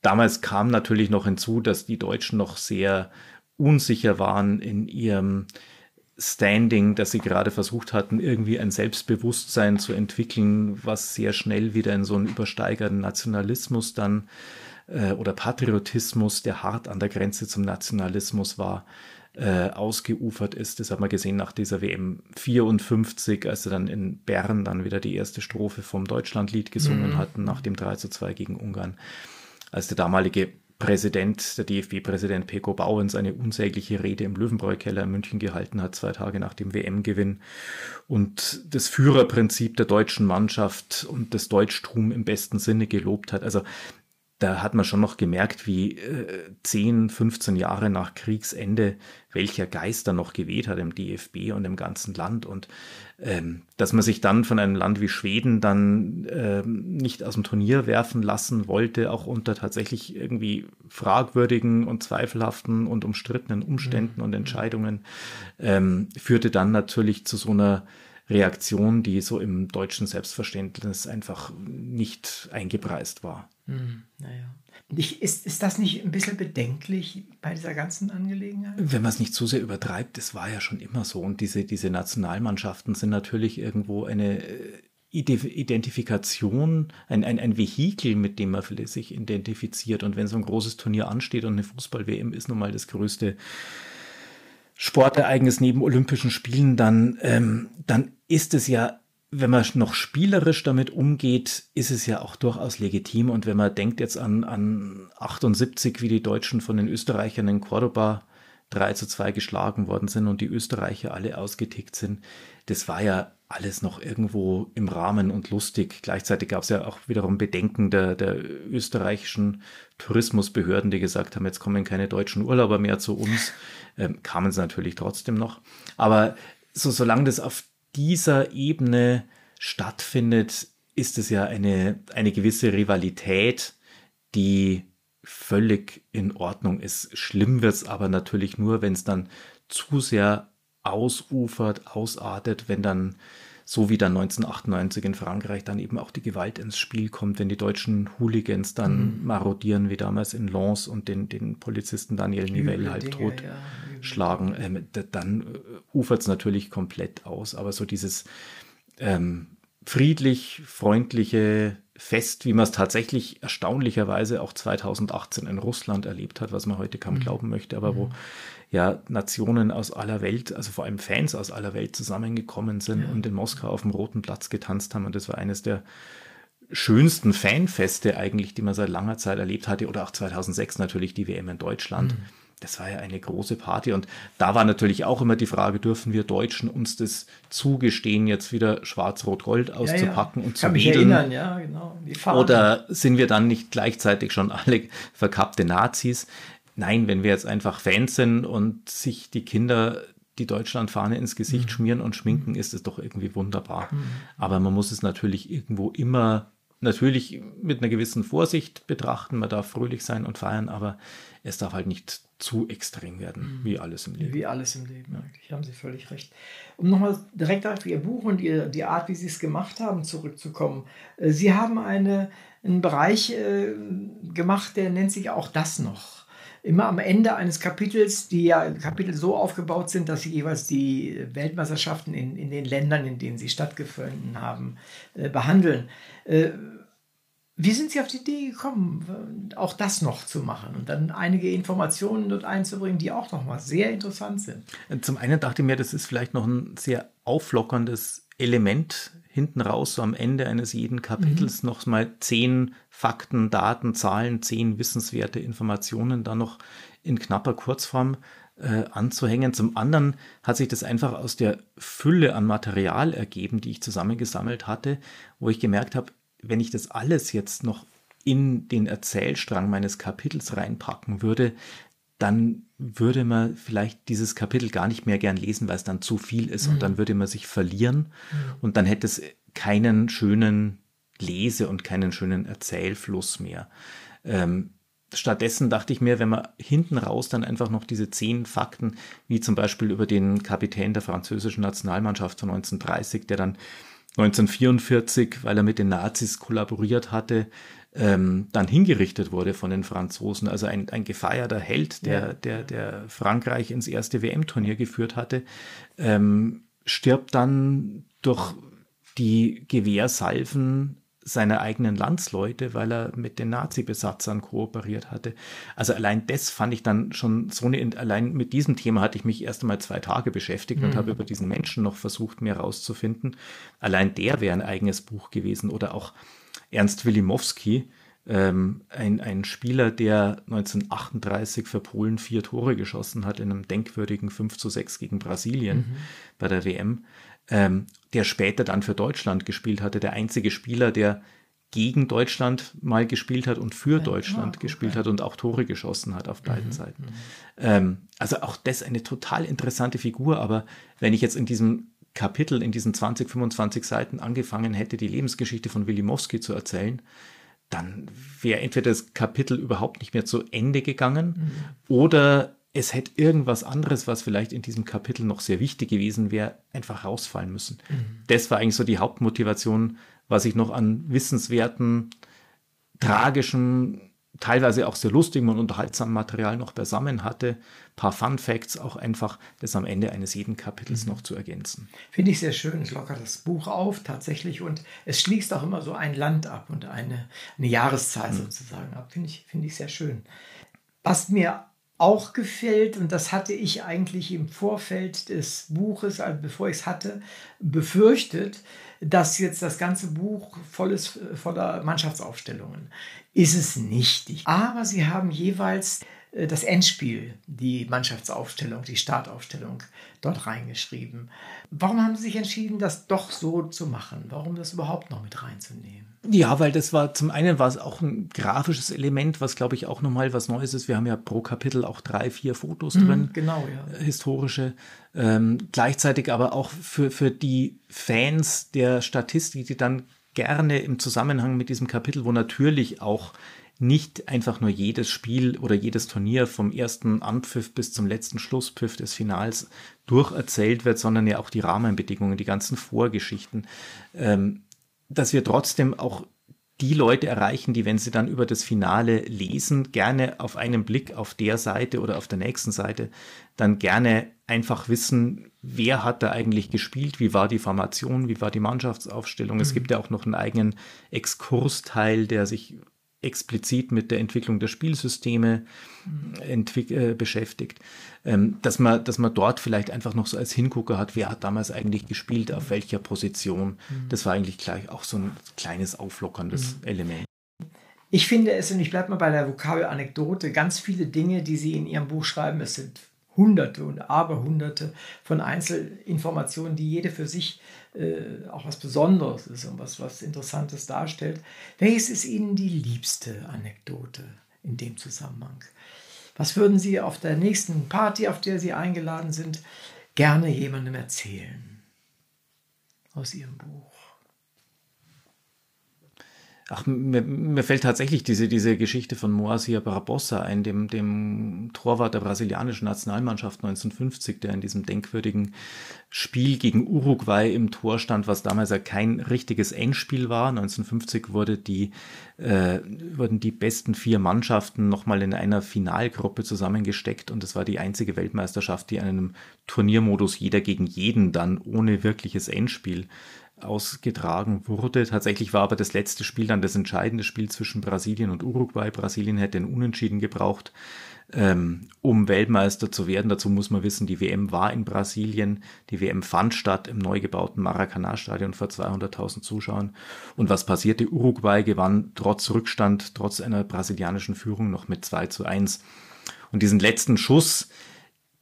Damals kam natürlich noch hinzu, dass die Deutschen noch sehr unsicher waren in ihrem Standing, dass sie gerade versucht hatten, irgendwie ein Selbstbewusstsein zu entwickeln, was sehr schnell wieder in so einen übersteigerten Nationalismus dann äh, oder Patriotismus, der hart an der Grenze zum Nationalismus war, äh, ausgeufert ist. Das hat man gesehen nach dieser WM 54, als sie dann in Bern dann wieder die erste Strophe vom Deutschlandlied gesungen mhm. hatten, nach dem 3 zu 2 gegen Ungarn. Als der damalige Präsident, der DFB-Präsident Peko Bauens, eine unsägliche Rede im Löwenbräu-Keller in München gehalten hat, zwei Tage nach dem WM-Gewinn und das Führerprinzip der deutschen Mannschaft und das Deutschtum im besten Sinne gelobt hat. Also da hat man schon noch gemerkt, wie äh, 10, 15 Jahre nach Kriegsende, welcher Geist da noch geweht hat im DFB und im ganzen Land. Und ähm, dass man sich dann von einem Land wie Schweden dann ähm, nicht aus dem Turnier werfen lassen wollte, auch unter tatsächlich irgendwie fragwürdigen und zweifelhaften und umstrittenen Umständen mhm. und Entscheidungen, ähm, führte dann natürlich zu so einer Reaktion, die so im deutschen Selbstverständnis einfach nicht eingepreist war.
Hm, naja. Ist, ist das nicht ein bisschen bedenklich bei dieser ganzen Angelegenheit?
Wenn man es nicht zu sehr übertreibt, das war ja schon immer so. Und diese, diese Nationalmannschaften sind natürlich irgendwo eine äh, Identifikation, ein, ein, ein Vehikel, mit dem man sich identifiziert. Und wenn so ein großes Turnier ansteht und eine Fußball-WM ist nun mal das größte Sportereignis neben Olympischen Spielen, dann, ähm, dann ist es ja wenn man noch spielerisch damit umgeht, ist es ja auch durchaus legitim. Und wenn man denkt jetzt an, an 78, wie die Deutschen von den Österreichern in Cordoba 3 zu 2 geschlagen worden sind und die Österreicher alle ausgetickt sind, das war ja alles noch irgendwo im Rahmen und lustig. Gleichzeitig gab es ja auch wiederum Bedenken der, der österreichischen Tourismusbehörden, die gesagt haben, jetzt kommen keine deutschen Urlauber mehr zu uns. Ähm, kamen sie natürlich trotzdem noch. Aber so, solange das auf dieser Ebene stattfindet, ist es ja eine, eine gewisse Rivalität, die völlig in Ordnung ist. Schlimm wird es aber natürlich nur, wenn es dann zu sehr ausufert, ausartet, wenn dann so wie dann 1998 in Frankreich dann eben auch die Gewalt ins Spiel kommt, wenn die deutschen Hooligans dann mhm. marodieren, wie damals in Lens und den, den Polizisten Daniel Nivelle halbtot ja, schlagen, ähm, dann äh, ufert es natürlich komplett aus. Aber so dieses ähm, friedlich, freundliche Fest, wie man es tatsächlich erstaunlicherweise auch 2018 in Russland erlebt hat, was man heute kaum mhm. glauben möchte, aber mhm. wo ja Nationen aus aller Welt, also vor allem Fans aus aller Welt zusammengekommen sind ja. und in Moskau auf dem Roten Platz getanzt haben. Und das war eines der schönsten Fanfeste eigentlich, die man seit langer Zeit erlebt hatte. Oder auch 2006 natürlich die WM in Deutschland. Mhm. Das war ja eine große Party. Und da war natürlich auch immer die Frage, dürfen wir Deutschen uns das zugestehen, jetzt wieder Schwarz-Rot-Gold auszupacken ja, ja. und zu Kann mich erinnern, ja, genau. Oder sind wir dann nicht gleichzeitig schon alle verkappte Nazis? Nein, wenn wir jetzt einfach Fans sind und sich die Kinder die Deutschlandfahne ins Gesicht mhm. schmieren und schminken, ist es doch irgendwie wunderbar. Mhm. Aber man muss es natürlich irgendwo immer, natürlich mit einer gewissen Vorsicht betrachten. Man darf fröhlich sein und feiern, aber es darf halt nicht zu extrem werden, mhm. wie alles im Leben.
Wie alles im Leben, eigentlich. Haben Sie völlig recht. Um nochmal direkt auf Ihr Buch und Ihr, die Art, wie Sie es gemacht haben, zurückzukommen. Äh, Sie haben eine, einen Bereich äh, gemacht, der nennt sich auch das noch immer am Ende eines Kapitels, die ja Kapitel so aufgebaut sind, dass sie jeweils die Weltmeisterschaften in, in den Ländern, in denen sie stattgefunden haben, äh, behandeln. Äh, wie sind Sie auf die Idee gekommen, auch das noch zu machen und dann einige Informationen dort einzubringen, die auch nochmal sehr interessant sind?
Zum einen dachte ich mir, das ist vielleicht noch ein sehr auflockerndes Element hinten raus, so am Ende eines jeden Kapitels, mhm. noch mal zehn Fakten, Daten, Zahlen, zehn wissenswerte Informationen da noch in knapper Kurzform äh, anzuhängen. Zum anderen hat sich das einfach aus der Fülle an Material ergeben, die ich zusammengesammelt hatte, wo ich gemerkt habe, wenn ich das alles jetzt noch in den Erzählstrang meines Kapitels reinpacken würde, dann würde man vielleicht dieses Kapitel gar nicht mehr gern lesen, weil es dann zu viel ist mhm. und dann würde man sich verlieren mhm. und dann hätte es keinen schönen Lese- und keinen schönen Erzählfluss mehr. Ähm, stattdessen dachte ich mir, wenn man hinten raus dann einfach noch diese zehn Fakten, wie zum Beispiel über den Kapitän der französischen Nationalmannschaft von 1930, der dann 1944, weil er mit den Nazis kollaboriert hatte, ähm, dann hingerichtet wurde von den Franzosen. Also ein, ein gefeierter Held, der, ja. der, der Frankreich ins erste WM-Turnier geführt hatte, ähm, stirbt dann durch die Gewehrsalven seiner eigenen Landsleute, weil er mit den Nazi-Besatzern kooperiert hatte. Also allein das fand ich dann schon so eine, allein mit diesem Thema hatte ich mich erst einmal zwei Tage beschäftigt mhm. und habe über diesen Menschen noch versucht, mehr rauszufinden. Allein der wäre ein eigenes Buch gewesen oder auch Ernst Wilimowski, ähm, ein, ein Spieler, der 1938 für Polen vier Tore geschossen hat in einem denkwürdigen 5 zu 6 gegen Brasilien mhm. bei der WM, ähm, der später dann für Deutschland gespielt hatte, der einzige Spieler, der gegen Deutschland mal gespielt hat und für
Ja,
Deutschland
ah,
gespielt
okay.
hat und auch Tore geschossen hat auf beiden Seiten. Ähm, also auch das eine total interessante Figur, aber wenn ich jetzt in diesem Kapitel, in diesen 20, 25 Seiten angefangen hätte, die Lebensgeschichte von Wilimowski zu erzählen, dann wäre entweder das Kapitel überhaupt nicht mehr zu Ende gegangen oder es hätte irgendwas anderes, was vielleicht in diesem Kapitel noch sehr wichtig gewesen wäre, einfach rausfallen müssen. Das war eigentlich so die Hauptmotivation, was ich noch an wissenswerten, tragischen, teilweise auch sehr lustigem und unterhaltsamen Material noch beisammen hatte. Ein paar Fun Facts auch einfach, das am Ende eines jeden Kapitels noch zu ergänzen.
Finde ich sehr schön. Es lockert das Buch auf, tatsächlich. Und es schließt auch immer so ein Land ab und eine, eine Jahreszahl sozusagen ab. Finde ich, finde ich sehr schön. Was mir auch gefällt, und das hatte ich eigentlich im Vorfeld des Buches, also bevor ich es hatte, befürchtet, dass jetzt das ganze Buch voll ist äh, voller Mannschaftsaufstellungen. Ist es nicht. Aber sie haben jeweils äh, das Endspiel, die Mannschaftsaufstellung, die Startaufstellung dort reingeschrieben. Warum haben Sie sich entschieden, das doch so zu machen? Warum das überhaupt noch mit reinzunehmen?
Ja, weil das war zum einen war es auch ein grafisches Element, was glaube ich auch nochmal was Neues ist. Wir haben ja pro Kapitel auch drei, vier Fotos drin.
Genau, ja.
historische, ähm, gleichzeitig aber auch für, für die Fans der Statistik, die dann gerne im Zusammenhang mit diesem Kapitel, wo natürlich auch nicht einfach nur jedes Spiel oder jedes Turnier vom ersten Anpfiff bis zum letzten Schlusspfiff des Finals durcherzählt wird, sondern ja auch die Rahmenbedingungen, die ganzen Vorgeschichten, ähm, dass wir trotzdem auch die Leute erreichen, die, wenn sie dann über das Finale lesen, gerne auf einen Blick auf der Seite oder auf der nächsten Seite dann gerne einfach wissen, wer hat da eigentlich gespielt, wie war die Formation, wie war die Mannschaftsaufstellung. Es gibt ja auch noch einen eigenen Exkursteil, der sich explizit mit der Entwicklung der Spielsysteme entwick äh, beschäftigt, ähm, dass, man, dass man dort vielleicht einfach noch so als Hingucker hat, wer hat damals eigentlich gespielt, auf welcher Position. Das war eigentlich gleich auch so ein kleines auflockerndes Element.
Ich finde es, und ich bleibe mal bei der Vokabelanekdote, ganz viele Dinge, die Sie in Ihrem Buch schreiben, es sind Hunderte und Aberhunderte von Einzelinformationen, die jede für sich äh, auch was Besonderes ist und was, was Interessantes darstellt. Welches ist Ihnen die liebste Anekdote in dem Zusammenhang? Was würden Sie auf der nächsten Party, auf der Sie eingeladen sind, gerne jemandem erzählen aus Ihrem Buch?
Ach, mir, mir fällt tatsächlich diese, diese Geschichte von Moacir Barbosa ein, dem, dem Torwart der brasilianischen Nationalmannschaft 1950, der in diesem denkwürdigen Spiel gegen Uruguay im Tor stand, was damals ja kein richtiges Endspiel war. 1950 wurde die, äh, wurden die besten vier Mannschaften nochmal in einer Finalgruppe zusammengesteckt und es war die einzige Weltmeisterschaft, die in einem Turniermodus jeder gegen jeden dann ohne wirkliches Endspiel ausgetragen wurde. Tatsächlich war aber das letzte Spiel dann das entscheidende Spiel zwischen Brasilien und Uruguay. Brasilien hätte einen Unentschieden gebraucht, ähm, um Weltmeister zu werden. Dazu muss man wissen, die WM war in Brasilien. Die WM fand statt im neu gebauten Maracanã-Stadion vor 200.000 Zuschauern. Und was passierte? Uruguay gewann trotz Rückstand, trotz einer brasilianischen Führung noch mit 2 zu 1. Und diesen letzten Schuss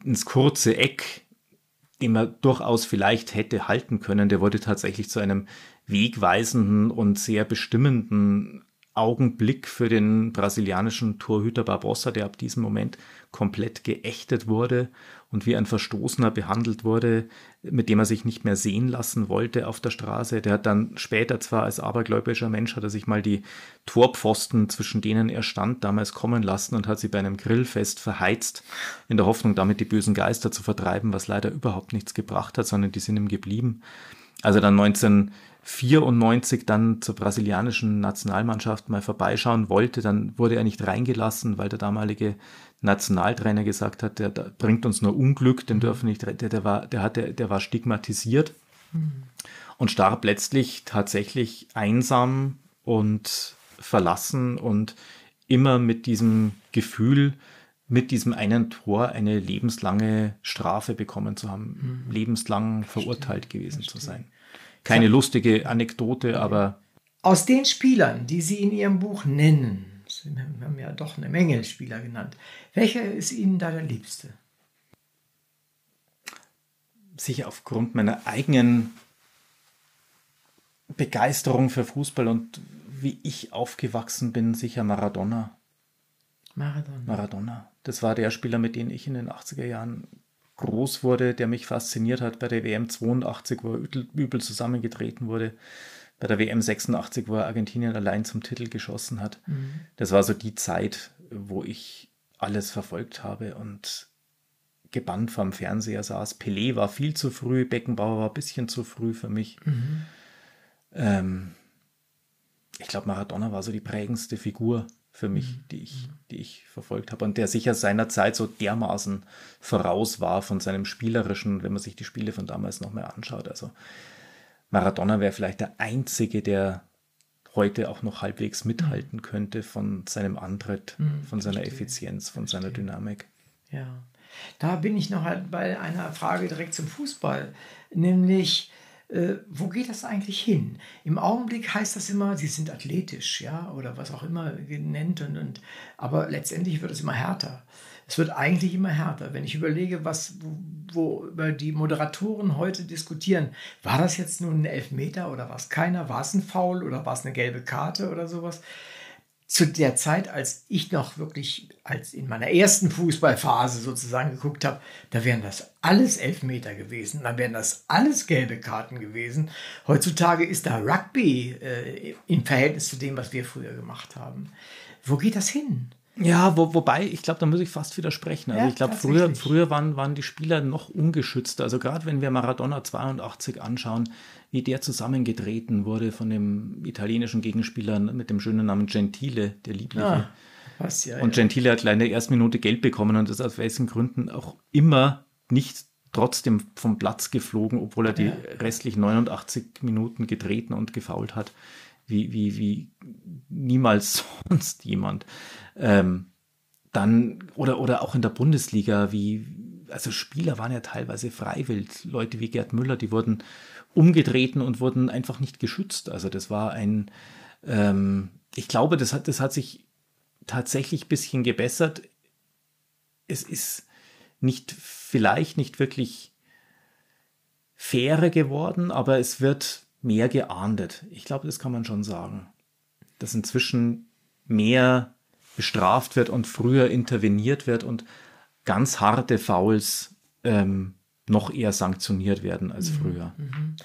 ins kurze Eck den man durchaus vielleicht hätte halten können, der wurde tatsächlich zu einem wegweisenden und sehr bestimmenden Augenblick für den brasilianischen Torhüter Barbosa, der ab diesem Moment komplett geächtet wurde und wie ein Verstoßener behandelt wurde, mit dem er sich nicht mehr sehen lassen wollte auf der Straße. Der hat dann später zwar als abergläubischer Mensch, hat er sich mal die Torpfosten, zwischen denen er stand, damals kommen lassen und hat sie bei einem Grillfest verheizt, in der Hoffnung, damit die bösen Geister zu vertreiben, was leider überhaupt nichts gebracht hat, sondern die sind ihm geblieben. Also dann 1994 dann zur brasilianischen Nationalmannschaft mal vorbeischauen wollte, dann wurde er nicht reingelassen, weil der damalige Nationaltrainer gesagt hat, der, der bringt uns nur Unglück, den dürfen nicht, der, der war, der hatte, der war stigmatisiert und starb letztlich tatsächlich einsam und verlassen und immer mit diesem Gefühl, mit diesem einen Tor eine lebenslange Strafe bekommen zu haben, lebenslang verurteilt gewesen zu sein. Keine lustige Anekdote, aber
Aus den Spielern, die Sie in Ihrem Buch nennen, Sie haben ja doch eine Menge Spieler genannt, welcher ist Ihnen da der Liebste?
sicher aufgrund meiner eigenen Begeisterung für Fußball und wie ich aufgewachsen bin, sicher Maradona.
Maradona.
Maradona. Das war der Spieler, mit dem ich in den 80er Jahren groß wurde, der mich fasziniert hat bei der WM 82, wo er übel, übel zusammengetreten wurde. Bei der WM 86, wo er Argentinien allein zum Titel geschossen hat. Mhm. Das war so die Zeit, wo ich alles verfolgt habe und gebannt vom Fernseher saß. Pelé war viel zu früh, Beckenbauer war ein bisschen zu früh für mich. Mhm. Ähm, ich glaube, Maradona war so die prägendste Figur für mich, mhm. die ich, die ich verfolgt habe und der sicher seiner Zeit so dermaßen voraus war von seinem spielerischen, wenn man sich die Spiele von damals noch mehr anschaut. Also Maradona wäre vielleicht der einzige, der heute auch noch halbwegs mithalten mhm. könnte von seinem Antritt, mhm, von seiner verstehe. Effizienz, von verstehe. seiner Dynamik.
Ja, da bin ich noch halt bei einer Frage direkt zum Fußball, nämlich äh, wo geht das eigentlich hin? Im Augenblick heißt das immer, sie sind athletisch, ja, oder was auch immer genannt, und, und, aber letztendlich wird es immer härter. Es wird eigentlich immer härter. Wenn ich überlege, was, wo, wo über die Moderatoren heute diskutieren, war das jetzt nun ein Elfmeter oder war es keiner? War es ein Foul oder war es eine gelbe Karte oder sowas? zu der Zeit, als ich noch wirklich als in meiner ersten Fußballphase sozusagen geguckt habe, da wären das alles Elfmeter gewesen, dann wären das alles gelbe Karten gewesen. Heutzutage ist da Rugby äh, im Verhältnis zu dem, was wir früher gemacht haben. Wo geht das hin?
Ja, wo, wobei, ich glaube, da muss ich fast widersprechen. Also ja, ich glaube, früher, früher waren, waren die Spieler noch ungeschützter. Also gerade wenn wir Maradona 82 anschauen, wie der zusammengetreten wurde von dem italienischen Gegenspieler mit dem schönen Namen Gentile, der Liebliche. Ah, was, ja, und Gentile hat gleich in der ersten Minute Geld bekommen und ist aus welchen Gründen auch immer nicht trotzdem vom Platz geflogen, obwohl er die ja. restlichen 89 Minuten getreten und gefault hat, wie, wie, wie niemals *laughs* sonst jemand. Ähm, dann, oder, oder auch in der Bundesliga, wie, also Spieler waren ja teilweise freiwillig. Leute wie Gerd Müller, die wurden umgetreten und wurden einfach nicht geschützt. Also das war ein, ähm, ich glaube, das hat, das hat sich tatsächlich ein bisschen gebessert. Es ist nicht, vielleicht nicht wirklich fairer geworden, aber es wird mehr geahndet. Ich glaube, das kann man schon sagen. Dass inzwischen mehr bestraft wird und früher interveniert wird und ganz harte Fouls ähm, noch eher sanktioniert werden als mhm. früher. Mhm.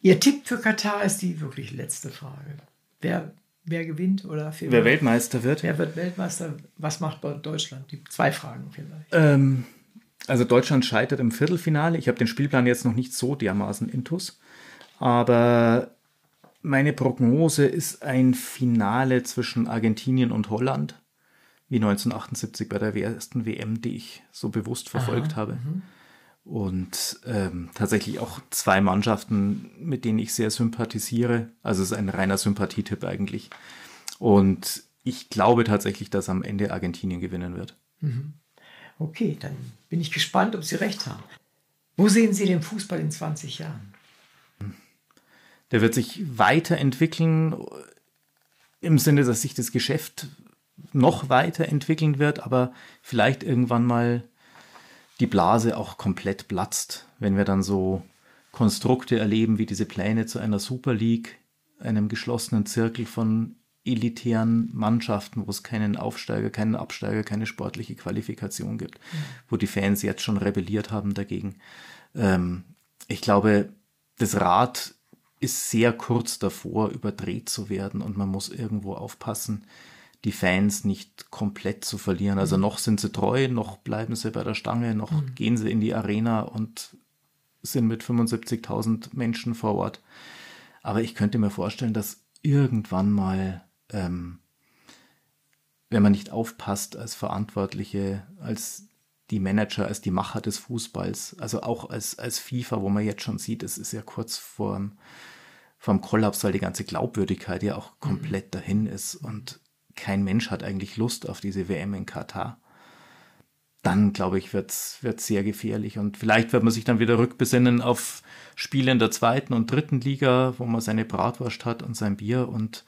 Ihr Tipp für Katar ist die wirklich letzte Frage. Wer, wer gewinnt oder
wer Weltmeister wird?
Wer wird Weltmeister? Was macht Deutschland? Die zwei Fragen vielleicht.
Ähm, also Deutschland scheitert im Viertelfinale. Ich habe den Spielplan jetzt noch nicht so dermaßen intus, aber meine Prognose ist ein Finale zwischen Argentinien und Holland, wie 1978 bei der ersten WM, die ich so bewusst verfolgt Aha, habe. Mhm. Und ähm, tatsächlich auch zwei Mannschaften, mit denen ich sehr sympathisiere. Also es ist ein reiner Sympathietipp eigentlich. Und ich glaube tatsächlich, dass am Ende Argentinien gewinnen wird. Mhm.
Okay, dann bin ich gespannt, ob Sie recht haben. Wo sehen Sie den Fußball in 20 Jahren?
Der wird sich weiterentwickeln im Sinne, dass sich das Geschäft noch weiterentwickeln wird, aber vielleicht irgendwann mal die Blase auch komplett platzt, wenn wir dann so Konstrukte erleben wie diese Pläne zu einer Super League, einem geschlossenen Zirkel von elitären Mannschaften, wo es keinen Aufsteiger, keinen Absteiger, keine sportliche Qualifikation gibt, wo die Fans jetzt schon rebelliert haben dagegen. Ähm, ich glaube, das Rad ist sehr kurz davor, überdreht zu werden und man muss irgendwo aufpassen, die Fans nicht komplett zu verlieren. Also mhm. noch sind sie treu, noch bleiben sie bei der Stange, noch mhm. gehen sie in die Arena und sind mit 75.000 Menschen vor Ort. Aber ich könnte mir vorstellen, dass irgendwann mal, ähm, wenn man nicht aufpasst als Verantwortliche, als die Manager, als die Macher des Fußballs, also auch als, als FIFA, wo man jetzt schon sieht, es ist ja kurz vor vom Kollaps, weil die ganze Glaubwürdigkeit ja auch komplett mhm. dahin ist und kein Mensch hat eigentlich Lust auf diese WM in Katar. Dann, glaube ich, wird es sehr gefährlich. Und vielleicht wird man sich dann wieder rückbesinnen auf Spiele in der zweiten und dritten Liga, wo man seine Bratwurst hat und sein Bier und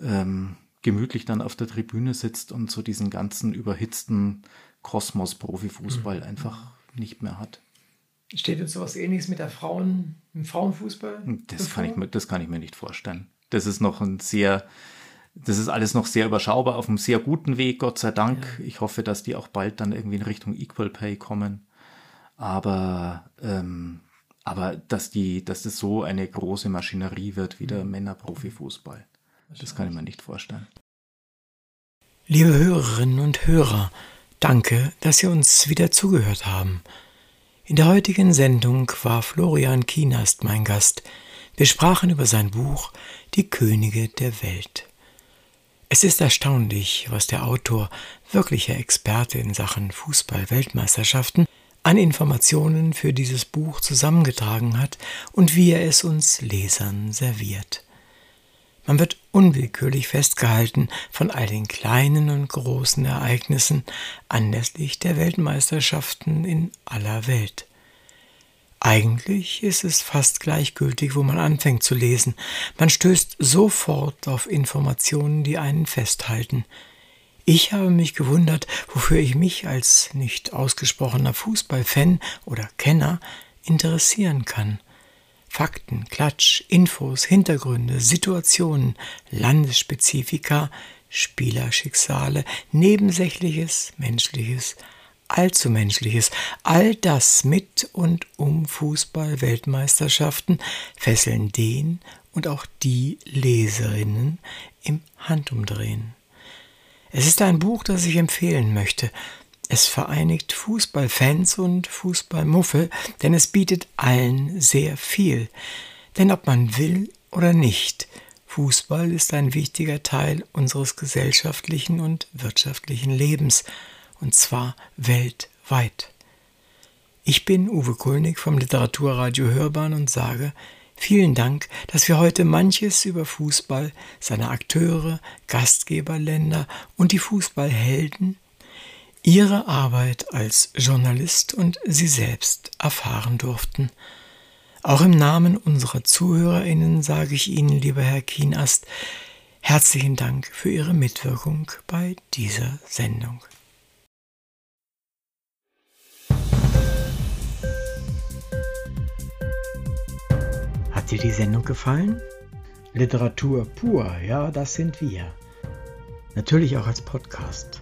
ähm, gemütlich dann auf der Tribüne sitzt und so diesen ganzen überhitzten Kosmos-Profifußball mhm. einfach nicht mehr hat.
Steht uns sowas ähnliches mit der Frauen, im Frauenfußball?
Das kann, ich, das kann ich mir nicht vorstellen. Das ist noch ein sehr, das ist alles noch sehr überschaubar, auf einem sehr guten Weg, Gott sei Dank. Ja. Ich hoffe, dass die auch bald dann irgendwie in Richtung Equal Pay kommen. Aber, ähm, aber dass die, dass das so eine große Maschinerie wird wie der mhm. Männerprofifußball. Das kann ich mir nicht vorstellen.
Liebe Hörerinnen und Hörer, danke, dass Sie uns wieder zugehört haben. In der heutigen Sendung war Florian Kienast mein Gast. Wir sprachen über sein Buch Die Könige der Welt. Es ist erstaunlich, was der Autor, wirklicher Experte in Sachen Fußball-Weltmeisterschaften, an Informationen für dieses Buch zusammengetragen hat und wie er es uns Lesern serviert. Man wird unwillkürlich festgehalten von all den kleinen und großen Ereignissen anlässlich der Weltmeisterschaften in aller Welt. Eigentlich ist es fast gleichgültig, wo man anfängt zu lesen. Man stößt sofort auf Informationen, die einen festhalten. Ich habe mich gewundert, wofür ich mich als nicht ausgesprochener Fußballfan oder Kenner interessieren kann. Fakten, Klatsch, Infos, Hintergründe, Situationen, Landesspezifika, Spielerschicksale, Nebensächliches, Menschliches, allzu Menschliches, all das mit und um Fußball-Weltmeisterschaften fesseln den und auch die Leserinnen im Handumdrehen. Es ist ein Buch, das ich empfehlen möchte, es vereinigt Fußballfans und Fußballmuffel, denn es bietet allen sehr viel. Denn ob man will oder nicht, Fußball ist ein wichtiger Teil unseres gesellschaftlichen und wirtschaftlichen Lebens, und zwar weltweit. Ich bin Uwe Kulnig vom Literaturradio Hörbahn und sage, Vielen Dank, dass wir heute manches über Fußball, seine Akteure, Gastgeberländer und die Fußballhelden ihre Arbeit als Journalist und sie selbst erfahren durften. Auch im Namen unserer Zuhörerinnen sage ich Ihnen, lieber Herr Kienast, herzlichen Dank für Ihre Mitwirkung bei dieser Sendung. Hat dir die Sendung gefallen? Literatur pur, ja, das sind wir. Natürlich auch als Podcast.